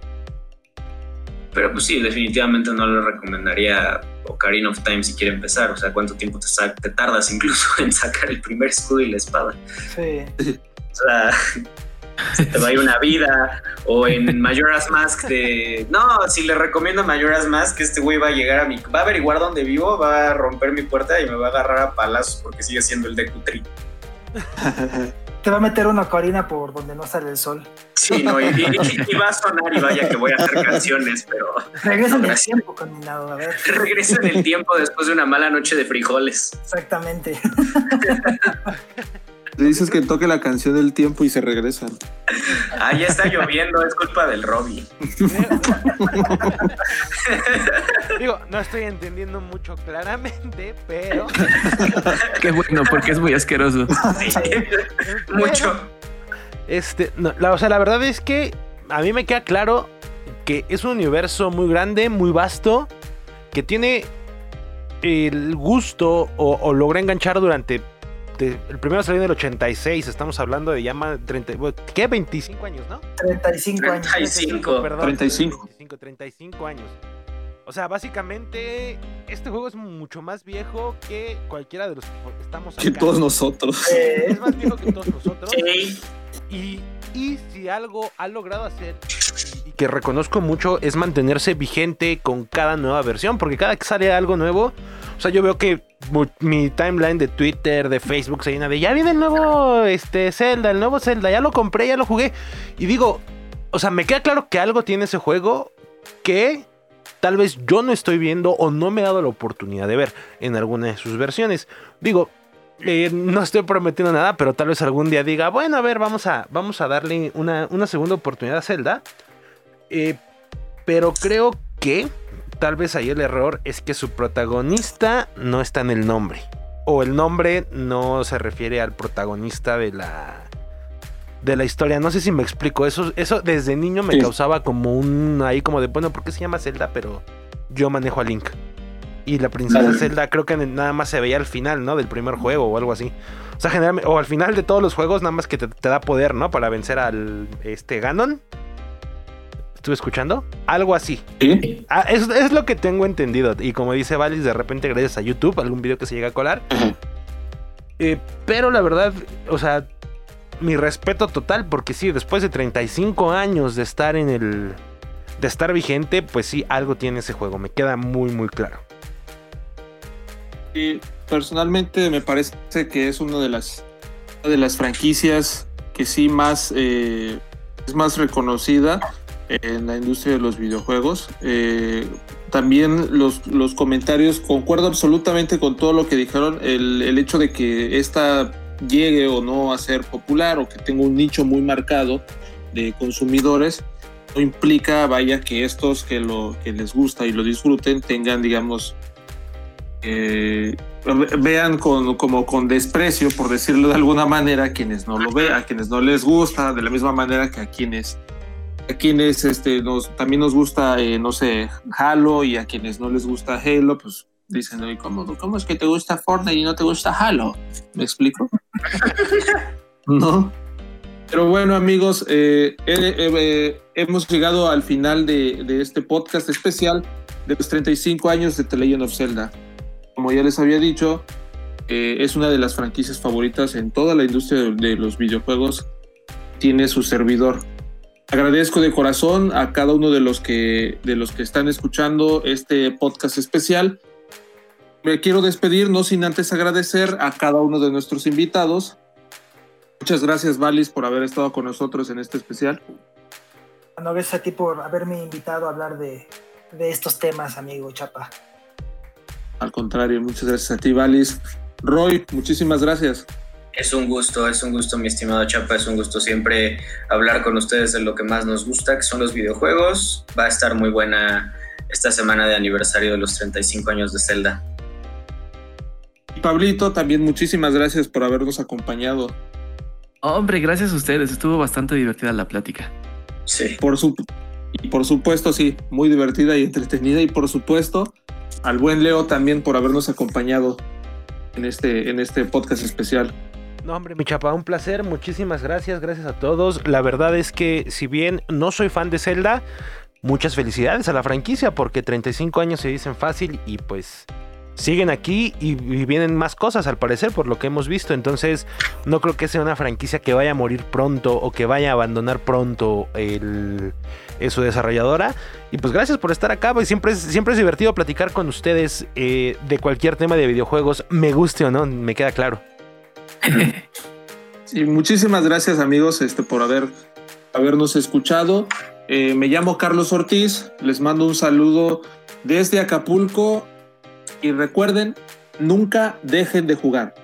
Pero pues sí, definitivamente no le recomendaría Ocarina of Time si quiere empezar. O sea, cuánto tiempo te, te tardas incluso en sacar el primer escudo y la espada. Sí. O sea, se te va a ir una vida. O en Majora's Mask de. No, si le recomiendo a Majora's Mask, este güey va a llegar a mi. Va a averiguar dónde vivo, va a romper mi puerta y me va a agarrar a palazos porque sigue siendo el de Cutri. Te va a meter una corina por donde no sale el sol. Sí, no, y, va a sonar y vaya que voy a hacer canciones, pero. Regresa en el tiempo, caminado, a ver. Regresa en el tiempo después de una mala noche de frijoles. Exactamente. Le dices que toque la canción del tiempo y se regresan. Ah, ya está lloviendo, es culpa del Robbie. Digo, no estoy entendiendo mucho claramente, pero. Qué bueno, porque es muy asqueroso. mucho. Este, la, o sea, la verdad es que a mí me queda claro que es un universo muy grande, muy vasto, que tiene el gusto o, o logra enganchar durante el primero salió en el 86, estamos hablando de ya más 30, ¿qué? 25 años, ¿no? 35 años. 35, perdón. 35. 35, años. O sea, básicamente, este juego es mucho más viejo que cualquiera de los que estamos acá. Que todos nosotros. es más viejo que todos nosotros. Sí. Y, y si algo ha logrado hacer, que reconozco mucho, es mantenerse vigente con cada nueva versión, porque cada que sale algo nuevo, o sea, yo veo que mi timeline de Twitter, de Facebook se llena de ya viene el nuevo este, Zelda, el nuevo Zelda, ya lo compré, ya lo jugué. Y digo, o sea, me queda claro que algo tiene ese juego que tal vez yo no estoy viendo o no me he dado la oportunidad de ver en alguna de sus versiones. Digo, eh, no estoy prometiendo nada, pero tal vez algún día diga, bueno, a ver, vamos a, vamos a darle una, segunda oportunidad a Zelda. Eh, pero creo que tal vez ahí el error es que su protagonista no está en el nombre. O el nombre no se refiere al protagonista de la de la historia. No sé si me explico. Eso, eso desde niño me causaba como un ahí como de bueno, ¿por qué se llama Zelda? Pero yo manejo a Link. Y la princesa Zelda creo que nada más se veía al final, ¿no? Del primer juego o algo así. O sea, generalmente, o al final de todos los juegos, nada más que te, te da poder, ¿no? Para vencer al este Ganon estuve escuchando. Algo así. Ah, es, lo que tengo entendido. Y como dice Valis, de repente gracias a YouTube, algún video que se llega a colar. Eh, pero la verdad, o sea, mi respeto total, porque sí, después de 35 años de estar en el. de estar vigente, pues sí, algo tiene ese juego. Me queda muy, muy claro. Y personalmente me parece que es una de las, de las franquicias que sí más. Eh, es más reconocida en la industria de los videojuegos. Eh, también los, los, comentarios, concuerdo absolutamente con todo lo que dijeron, el, el, hecho de que esta llegue o no a ser popular o que tenga un nicho muy marcado de consumidores, no implica, vaya, que estos que, lo, que les gusta y lo disfruten tengan, digamos, eh, vean con, como con desprecio, por decirlo de alguna manera, a quienes no lo vean, a quienes no les gusta, de la misma manera que a quienes a quienes este, nos, también nos gusta, eh, no sé, Halo y a quienes no les gusta Halo, pues dicen, ¿cómo, ¿cómo es que te gusta Fortnite y no te gusta Halo? ¿Me explico? ¿No? Pero bueno, amigos, eh, eh, hemos llegado al final de, de, este podcast especial de los 35 años de The Legend of Zelda. Como ya les había dicho, es una de las franquicias favoritas en toda la industria de, de los videojuegos. Tiene su servidor Agradezco de corazón a cada uno de los que, de los que están escuchando este podcast especial. Me quiero despedir, no sin antes agradecer a cada uno de nuestros invitados. Muchas gracias, Valis, por haber estado con nosotros en este especial. No, gracias a ti por haberme invitado a hablar de, de estos temas, amigo Chapa. Al contrario, muchas gracias a ti, Valis. Roy, muchísimas gracias. Es un gusto, es un gusto, mi estimado Chapa, es un gusto siempre hablar con ustedes de lo que más nos gusta, que son los videojuegos. Va a estar muy buena esta semana de aniversario de los 35 años de Zelda. Y Pablito, también muchísimas gracias por habernos acompañado. Hombre, gracias a ustedes, estuvo bastante divertida la plática. Sí. Por su y por supuesto, sí, muy divertida y entretenida. Y por supuesto, al buen Leo también por habernos acompañado en este, en este podcast especial. No, hombre, mi chapa, un placer. Muchísimas gracias, gracias a todos. La verdad es que, si bien no soy fan de Zelda, muchas felicidades a la franquicia porque 35 años se dicen fácil y pues siguen aquí y, vienen más cosas al parecer por lo que hemos visto. Entonces no creo que sea una franquicia que vaya a morir pronto o que vaya a abandonar pronto el, su desarrolladora. Y pues gracias por estar acá. Pues siempre es, siempre es divertido platicar con ustedes eh, de cualquier tema de videojuegos, me guste o no, me queda claro. Muchísimas gracias amigos este, por haber, habernos escuchado. Eh, me llamo Carlos Ortiz, les mando un saludo desde Acapulco y recuerden, nunca dejen de jugar.